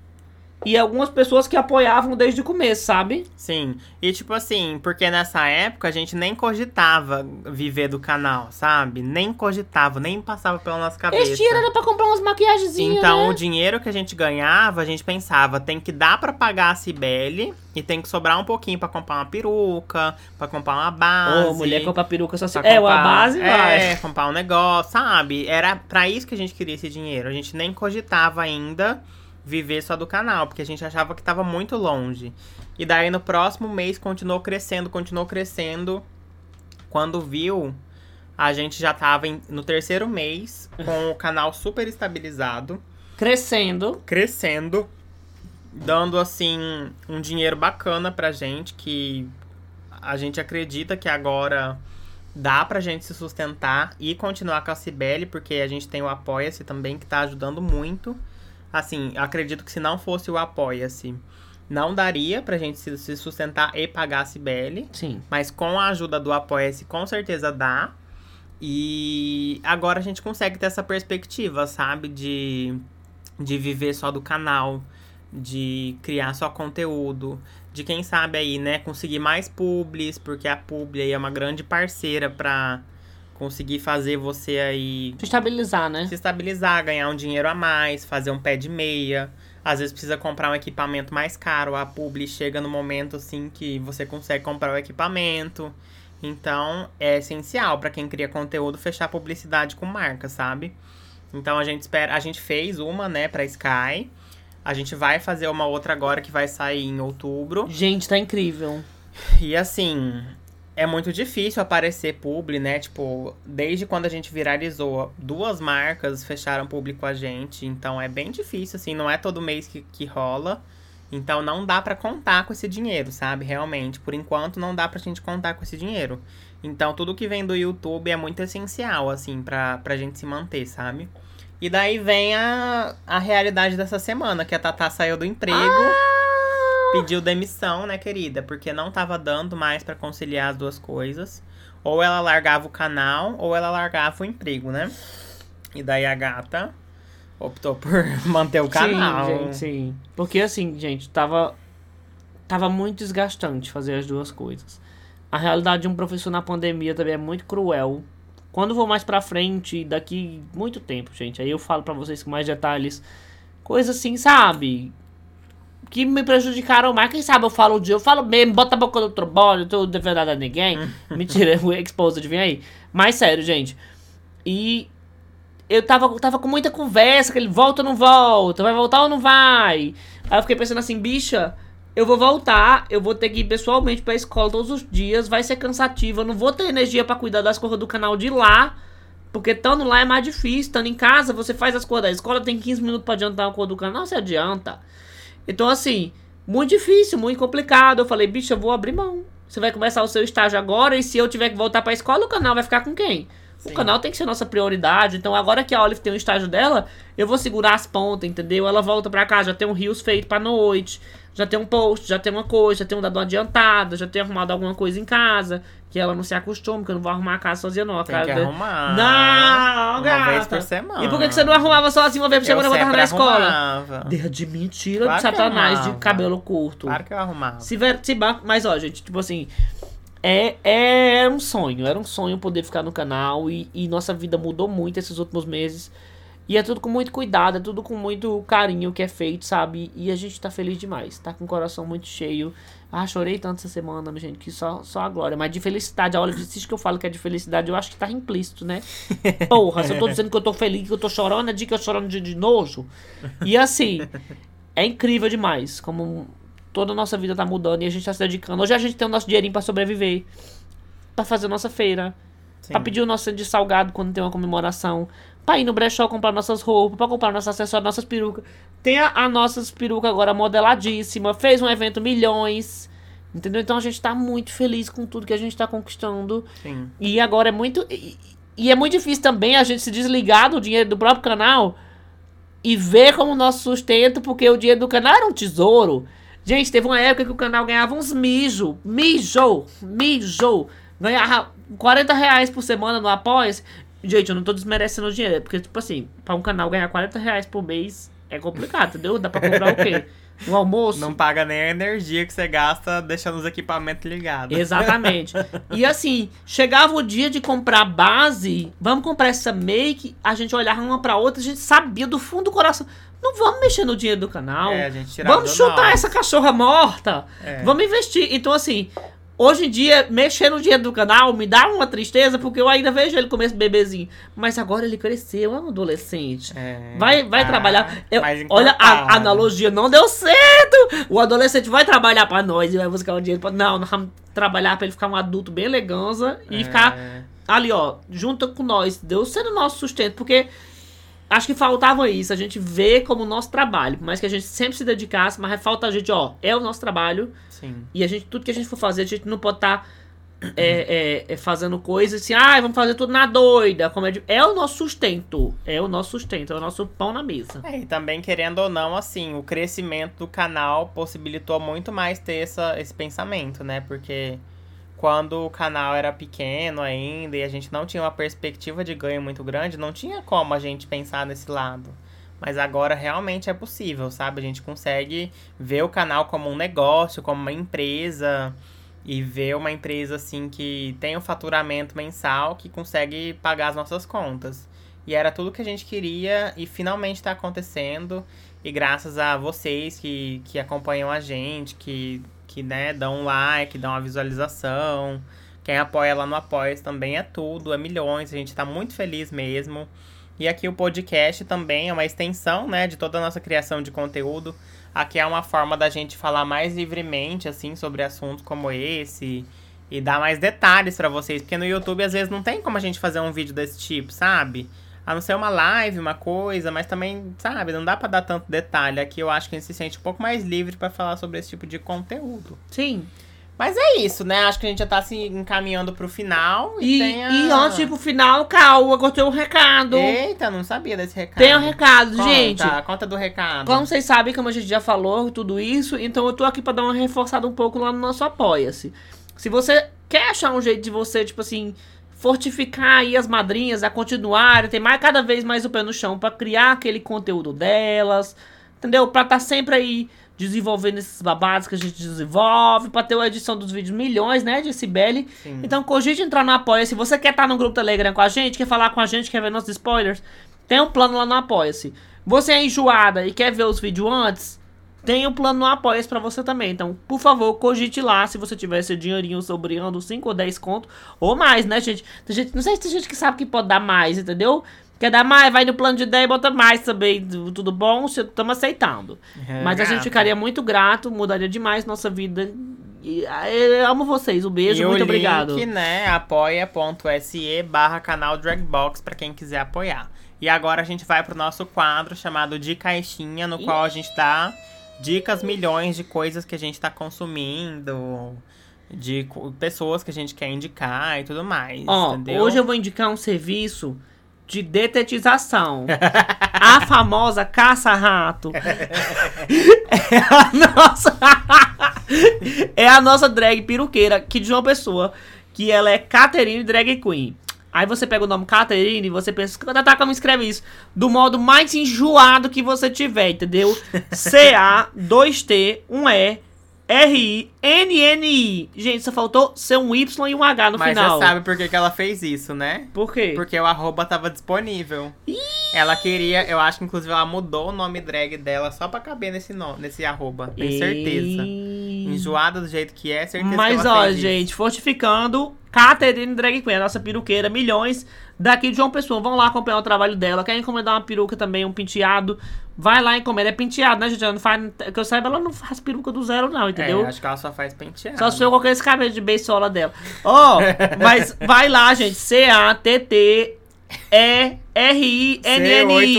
e algumas pessoas que apoiavam desde o começo, sabe? Sim, e tipo assim, porque nessa época a gente nem cogitava viver do canal, sabe? Nem cogitava, nem passava pela nossa cabeça. Esse dinheiro era pra comprar umas maquiagenzinhas, Então, né? o dinheiro que a gente ganhava, a gente pensava, tem que dar pra pagar a Cibele e tem que sobrar um pouquinho pra comprar uma peruca, pra comprar uma base. Ô, mulher compra peruca só se... É, uma comprar- base vai. É, comprar um negócio, sabe? Era pra isso que a gente queria esse dinheiro. A gente nem cogitava ainda viver só do canal, porque a gente achava que tava muito longe. E daí no próximo mês continuou crescendo, continuou crescendo. Quando viu, a gente já tava em- no terceiro mês com o canal super estabilizado, Crescendo. crescendo, dando assim um dinheiro bacana pra gente que a gente acredita que agora dá pra gente se sustentar e continuar com a Cibele, porque a gente tem o Apoia-se também que tá ajudando muito. Assim, eu acredito que se não fosse o Apoia-se, não daria pra gente se, se sustentar e pagar a Cibele. Sim. Mas com a ajuda do Apoia-se, com certeza dá. E agora a gente consegue ter essa perspectiva, sabe? De, de viver só do canal, de criar só conteúdo, de quem sabe aí, né? Conseguir mais publis, porque a publi aí é uma grande parceira pra conseguir fazer você aí Se estabilizar, né? se estabilizar, ganhar um dinheiro a mais, fazer um pé de meia. Às vezes precisa comprar um equipamento mais caro. A publi chega no momento assim que você consegue comprar o equipamento. Então é essencial para quem cria conteúdo fechar publicidade com marca, sabe? Então a gente espera, a gente fez uma, né, para Sky. A gente vai fazer uma outra agora que vai sair em outubro. Gente, tá incrível. E assim, é muito difícil aparecer publi, né? Tipo, desde quando a gente viralizou, duas marcas fecharam publi com a gente. Então é bem difícil, assim, não é todo mês que, que rola. Então não dá pra contar com esse dinheiro, sabe? Realmente. Por enquanto não dá pra gente contar com esse dinheiro. Então tudo que vem do YouTube é muito essencial, assim, pra, pra gente se manter, sabe? E daí vem a, a realidade dessa semana, que a Tatá saiu do emprego pediu demissão, né, querida? Porque não tava dando mais pra conciliar as duas coisas. Ou ela largava o canal, ou ela largava o emprego, né? E daí a gata optou por manter o canal. Sim, gente, sim. Porque assim, gente, tava. Tava muito desgastante fazer as duas coisas. A realidade de um professor na pandemia também é muito cruel. Quando for mais pra frente, daqui muito tempo, gente, aí eu falo pra vocês com mais detalhes. Coisa assim, sabe? Que me prejudicaram mais. Quem sabe eu falo um dia, eu falo mesmo, bota a boca no outro bolo, eu tô defendendo a ninguém. Mentira, o exposed vem aí. Mas sério, gente. E eu tava, tava com muita conversa, que ele volta ou não volta, vai voltar ou não vai. Aí eu fiquei pensando assim, bicha, eu vou voltar, eu vou ter que ir pessoalmente pra escola todos os dias, vai ser cansativo, eu não vou ter energia pra cuidar das coisas do canal de lá, porque estando lá é mais difícil, estando em casa você faz as coisas da escola, tem 15 minutos pra adiantar uma coisa do canal, você adianta. Então assim, muito difícil, muito complicado. Eu falei, bicha, eu vou abrir mão. Você vai começar o seu estágio agora e se eu tiver que voltar pra escola, o canal vai ficar com quem? Sim. O canal tem que ser nossa prioridade. Então, agora que a Olive tem o estágio dela, eu vou segurar as pontas, entendeu? Ela volta pra cá, já tem um rios feito pra noite, já tem um post, já tem uma coisa, já tem um dado uma adiantada, já tem arrumado alguma coisa em casa, que ela não se acostume, que eu não vou arrumar a casa sozinha, não. A Tem que arrumar. Não, Uma gata. vez por semana. E por que, você não arrumava sozinha uma vez por semana eu sempre na escola? de mentira Claro de satanás de cabelo curto. Claro que eu arrumava. Se, ver, se ba- mas ó, gente, tipo assim, é, é era um sonho, era um sonho poder ficar no canal e, e nossa vida mudou muito esses últimos meses. E é tudo com muito cuidado, é tudo com muito carinho que é feito, sabe? E a gente tá feliz demais, tá com o coração muito cheio. Ah, chorei tanto essa semana, gente, que só, só a glória. Mas de felicidade, a hora de que eu falo que é de felicidade, eu acho que tá implícito, né? Porra, se eu tô dizendo que eu tô feliz, que eu tô chorando, é de que eu chorando de, de nojo. E assim, é incrível demais como toda a nossa vida tá mudando e a gente tá se dedicando. Hoje a gente tem o nosso dinheirinho pra sobreviver, pra fazer nossa feira, pra pedir o nosso de salgado quando tem uma comemoração, pra ir no brechó comprar nossas roupas, pra comprar nossos acessórios, nossas perucas. Tem a, a nossas perucas agora modeladíssima, fez um evento milhões, entendeu? Então a gente tá muito feliz com tudo que a gente tá conquistando. Sim. E agora é muito. E, e é muito difícil também a gente se desligar do dinheiro do próprio canal e ver como nosso sustento, porque o dinheiro do canal era um tesouro. Gente, teve uma época que o canal ganhava uns mijo, mijo, mijo. Ganhava 40 reais por semana no apoia Gente, eu não tô desmerecendo o dinheiro, porque, tipo assim, pra um canal ganhar 40 reais por mês é complicado, entendeu? Dá pra comprar o quê? Um almoço? Não paga nem a energia que você gasta deixando os equipamentos ligados. Exatamente. E assim, chegava o dia de comprar base, vamos comprar essa make, a gente olhava uma pra outra, a gente sabia do fundo do coração, não vamos mexer no dinheiro do canal. É, a gente vamos chutar nosso. essa cachorra morta. É. Vamos investir. Então, assim, hoje em dia, mexer no dinheiro do canal me dá uma tristeza, porque eu ainda vejo ele como esse bebezinho. Mas agora ele cresceu, é um adolescente. É. Vai, vai Ah, trabalhar. Eu- olha, a, a analogia não deu certo. O adolescente vai trabalhar pra nós e vai buscar o dinheiro. Pra... Não, nós vamos trabalhar pra ele ficar um adulto bem eleganza e É. ficar ali, ó, junto com nós. Deus sendo nosso sustento. Porque acho que faltava isso. A gente vê como nosso trabalho. Por mais que a gente sempre se dedicasse, mas falta a gente, ó, é o nosso trabalho. Sim. E a gente, tudo que a gente for fazer, a gente não pode estar é, é, é, fazendo coisas assim, ah, vamos fazer tudo na doida. Como é, de- é o nosso sustento. É o nosso sustento, é o nosso pão na mesa. É, e também, querendo ou não, assim, o crescimento do canal possibilitou muito mais ter essa, esse pensamento, né? Porque quando o canal era pequeno ainda e a gente não tinha uma perspectiva de ganho muito grande, não tinha como a gente pensar nesse lado. Mas agora realmente é possível, sabe? A gente consegue ver o canal como um negócio, como uma empresa. E ver uma empresa assim que tem um faturamento mensal que consegue pagar as nossas contas. E era tudo que a gente queria e finalmente está acontecendo. E graças a vocês que, que acompanham a gente, que, que né, dão um like, dão uma visualização. Quem apoia lá no Apoia também é tudo, é milhões. A gente está muito feliz mesmo. E aqui o podcast também é uma extensão, né, de toda a nossa criação de conteúdo. Aqui é uma forma da gente falar mais livremente, assim, sobre assuntos como esse. E dar mais detalhes pra vocês. Porque no YouTube, às vezes, não tem como a gente fazer um vídeo desse tipo, sabe? A não ser uma live, uma coisa, mas também, sabe, não dá pra dar tanto detalhe. Aqui eu acho que a gente se sente um pouco mais livre pra falar sobre esse tipo de conteúdo. Sim. Mas é isso, né? Acho que a gente já tá se encaminhando pro final. E, E, tem a... e antes de ir pro final, calma, eu tenho um recado. Eita, não sabia desse recado. Tem um recado, Conta, gente. Conta do recado. Como vocês sabem, como a gente já falou, tudo isso, então eu tô aqui pra dar uma reforçada um pouco lá no nosso Apoia-se. Se você quer achar um jeito de você, tipo assim, fortificar aí as madrinhas a continuarem, ter mais, cada vez mais o pé no chão pra criar aquele conteúdo delas, entendeu? Pra tá sempre aí desenvolvendo esses babados que a gente desenvolve, pra ter a edição dos vídeos milhões, né, de Cibele. Sim. Então cogite entrar no Apoia-se. Se você quer estar no grupo Telegram com a gente, quer falar com a gente, quer ver nossos spoilers, tem um plano lá no Apoia-se. Você é enjoada e quer ver os vídeos antes, tem um plano no Apoia-se pra você também. Então, por favor, cogite lá se você tiver esse dinheirinho sobrando 5 ou 10 conto ou mais, né, gente? Tem gente? Não sei se tem gente que sabe que pode dar mais, entendeu? Quer dar mais, vai no plano de 10 e bota mais também. Tu- Tudo bom? Estamos aceitando. Mas a gente ficaria muito grato, mudaria demais nossa vida. E, eu amo vocês. Um beijo, e muito o obrigado. link, né, apoia.se barra canal Dragbox pra quem quiser apoiar. E agora a gente vai pro nosso quadro chamado De Caixinha, no qual a gente dá dicas milhões de coisas que a gente tá consumindo, de pessoas que a gente quer indicar e tudo mais, Ó, entendeu? hoje eu vou indicar um serviço de detetização. a famosa caça-rato. é a nossa. é a nossa drag peruqueira aqui de uma pessoa que ela é Caterine Drag Queen. Aí você pega o nome Caterine e você pensa, tá, como escreve isso? Do modo mais enjoado que você tiver, entendeu? C-A-2-T, 1-E, R-I-N-N-I. Gente, só faltou ser um Y e um H no Mas final. você sabe por que, que ela fez isso, né? Por quê? Porque o arroba tava disponível. Ela queria, eu acho que inclusive ela mudou o nome drag dela só pra caber nesse, no, nesse arroba, tenho certeza. enjoada do jeito que é, certeza Mas, que ela ó, fez gente, fortificando, Catherine Drag Queen, a nossa peruqueira, milhões, daqui de João Pessoa. Vão lá acompanhar o trabalho dela. Quer encomendar uma peruca também, um penteado, vai lá encomenda. É penteado, né, gente? Ela não faz, que eu saiba, ela não faz peruca do zero, não, entendeu? É, acho que ela só faz penteado. Só se eu colocar esse cabelo de beisola dela. Ó, mas vai lá, gente. C-A-T-T-E-R-I-N-N-I.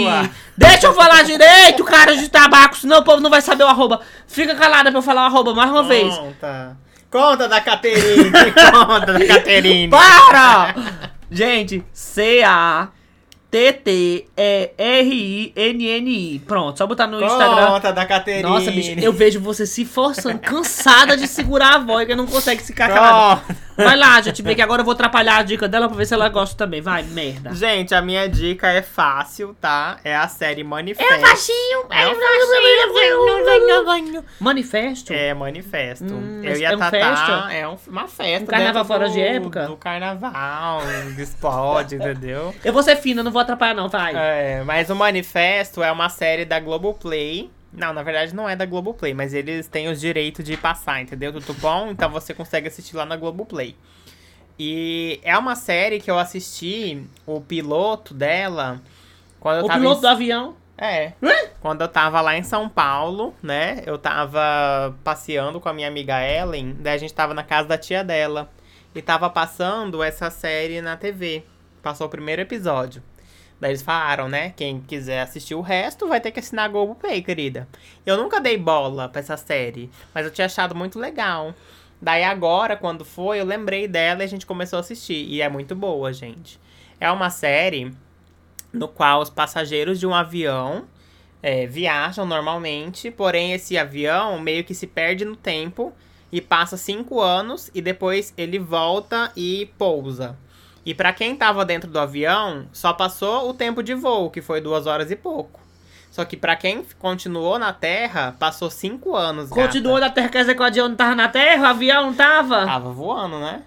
C8A. Deixa eu falar direito, cara de tabaco, senão o povo não vai saber o arroba. Fica calada pra eu falar o arroba mais uma vez. Conta. Conta da Caterine. conta da Caterine. Para! Gente, C-A-T-T-E-R-I-N-N-I. Pronto, só botar no Instagram. Conta da Caterine. Nossa, bicho, eu vejo você se forçando, cansada de segurar a voz, que não consegue ficar calada. Vai lá, gente, vê que agora eu vou atrapalhar a dica dela pra ver se ela gosta também. Vai, merda. Gente, a minha dica é fácil, tá? É a série Manifesto. facinho, É um facinho. Manifesto? É, Manifesto. Hum, eu mas e a é um festa? é um- uma festa. Um carnaval fora do- de época? Do carnaval, explode, entendeu? Eu vou ser fina, não vou atrapalhar, não, vai. É, mas o Manifesto é uma série da Globoplay. Não, na verdade não é da Globoplay, mas eles têm os direitos de passar, entendeu? Do Tupom, então você consegue assistir lá na Globoplay. E é uma série que eu assisti o piloto dela quando eu o tava piloto em... do avião. É. Quando eu tava lá em São Paulo, né? Eu tava passeando com a minha amiga Ellen, daí a gente tava na casa da tia dela. E tava passando essa série na TV. Passou o primeiro episódio. Daí eles falaram, né? Quem quiser assistir o resto vai ter que assinar a Globoplay, querida. Eu nunca dei bola pra essa série, mas eu tinha achado muito legal. Daí agora, quando foi, eu lembrei dela e a gente começou a assistir. E é muito boa, gente. É uma série no qual os passageiros de um avião é, viajam normalmente, porém esse avião meio que se perde no tempo e passa cinco anos e depois ele volta e pousa. E pra quem tava dentro do avião, só passou o tempo de voo, que foi duas horas e pouco. Só que pra quem continuou na Terra, passou cinco anos. gata. Continuou da Terra, quer dizer que o avião não tava na Terra? O avião não tava? Tava voando, né?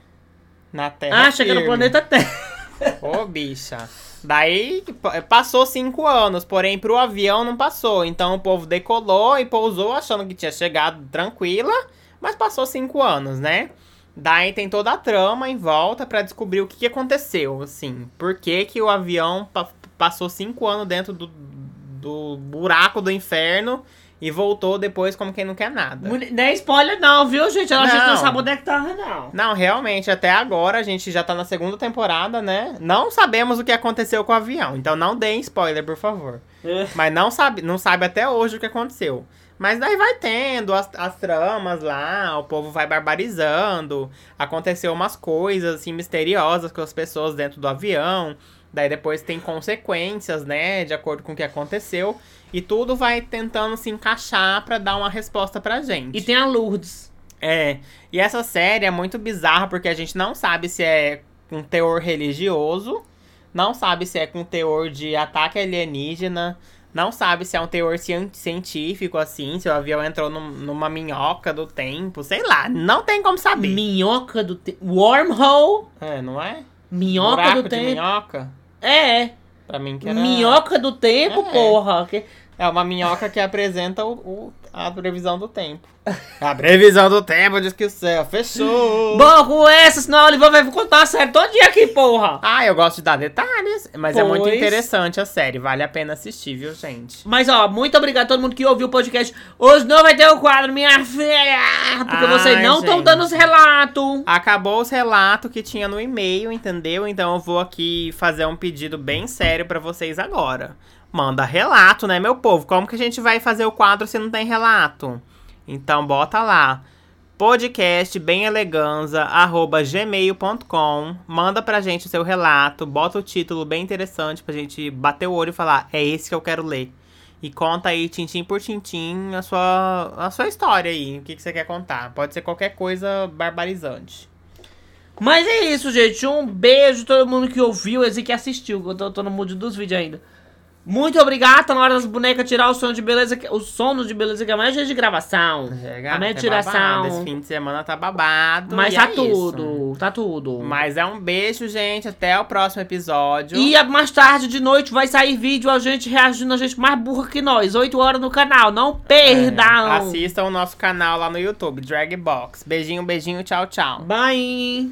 Na Terra. Acha que era o planeta Terra. Ô, bicha. Daí pa- passou cinco anos, porém pro avião não passou. Então o povo decolou e pousou achando que tinha chegado tranquila, mas passou cinco anos, né? Daí tem toda a trama em volta pra descobrir o que, que aconteceu, assim. Por que, que o avião pa- passou cinco anos dentro do, do buraco do inferno e voltou depois como quem não quer nada. Não é spoiler, não, viu, gente? Ela achou que Não. não sabe onde é que tava, não. Não, realmente, até agora a gente já tá na segunda temporada, né? Não sabemos o que aconteceu com o avião, então não deem spoiler, por favor. Mas não sabe, não sabe até hoje o que aconteceu. Mas daí vai tendo as, as tramas lá, o povo vai barbarizando. Aconteceu umas coisas assim misteriosas com as pessoas dentro do avião. Daí depois tem consequências, né, de acordo com o que aconteceu. E tudo vai tentando se encaixar pra dar uma resposta pra gente. E tem a Lourdes. É, e essa série é muito bizarra porque a gente não sabe se é com teor religioso, não sabe se é com teor de ataque alienígena, não sabe se é um teor cien- científico, assim, se o avião entrou num- numa minhoca do tempo, sei lá, não tem como saber. Minhoca do tempo. Wormhole. É, não é? Minhoca Buraco do de tempo. minhoca? É. Pra mim que era... Minhoca do tempo, É. porra. É uma minhoca que apresenta o, o- a previsão do tempo. A previsão do tempo diz que o céu fechou. Bom, com essa, senão a Oliva vai contar a série todo dia aqui, porra. Ah, eu gosto de dar detalhes, mas é muito Pois. interessante a série, vale a pena assistir, viu, gente? Mas, ó, muito obrigado a todo mundo que ouviu o podcast. Hoje não vai ter o quadro, minha filha. Porque Ai, vocês não estão dando os relatos. Acabou os relatos que tinha no e-mail, entendeu? Então eu vou aqui fazer um pedido bem sério pra vocês agora. Manda relato, né, meu povo? Como que a gente vai fazer o quadro se não tem relato? Então bota lá. Podcast bem gmail.com. Manda pra gente o seu relato, bota o título bem interessante pra gente bater o olho e falar, é esse que eu quero ler. E conta aí, tintim por tintim, a sua, a sua história aí. O que, que você quer contar. Pode ser qualquer coisa barbarizante. Mas é isso, gente. Um beijo todo mundo que ouviu e que assistiu. Eu tô, tô no mood dos vídeos ainda. Muito obrigado. Tá na hora das bonecas tirar o som de beleza. que- O sono de beleza que amanhã é dia de gravação. Chega, Amanhã é tá tiração. Esse fim de semana tá babado. Mas tá é isso. tudo. Tá tudo. Mas é um beijo, gente. Até o próximo episódio. E a- mais tarde de noite vai sair vídeo a gente reagindo a gente mais burra que nós. 8 horas no canal. Não perdam. É, assistam o nosso canal lá no YouTube, Dragbox. Beijinho, beijinho, tchau, tchau. Bye.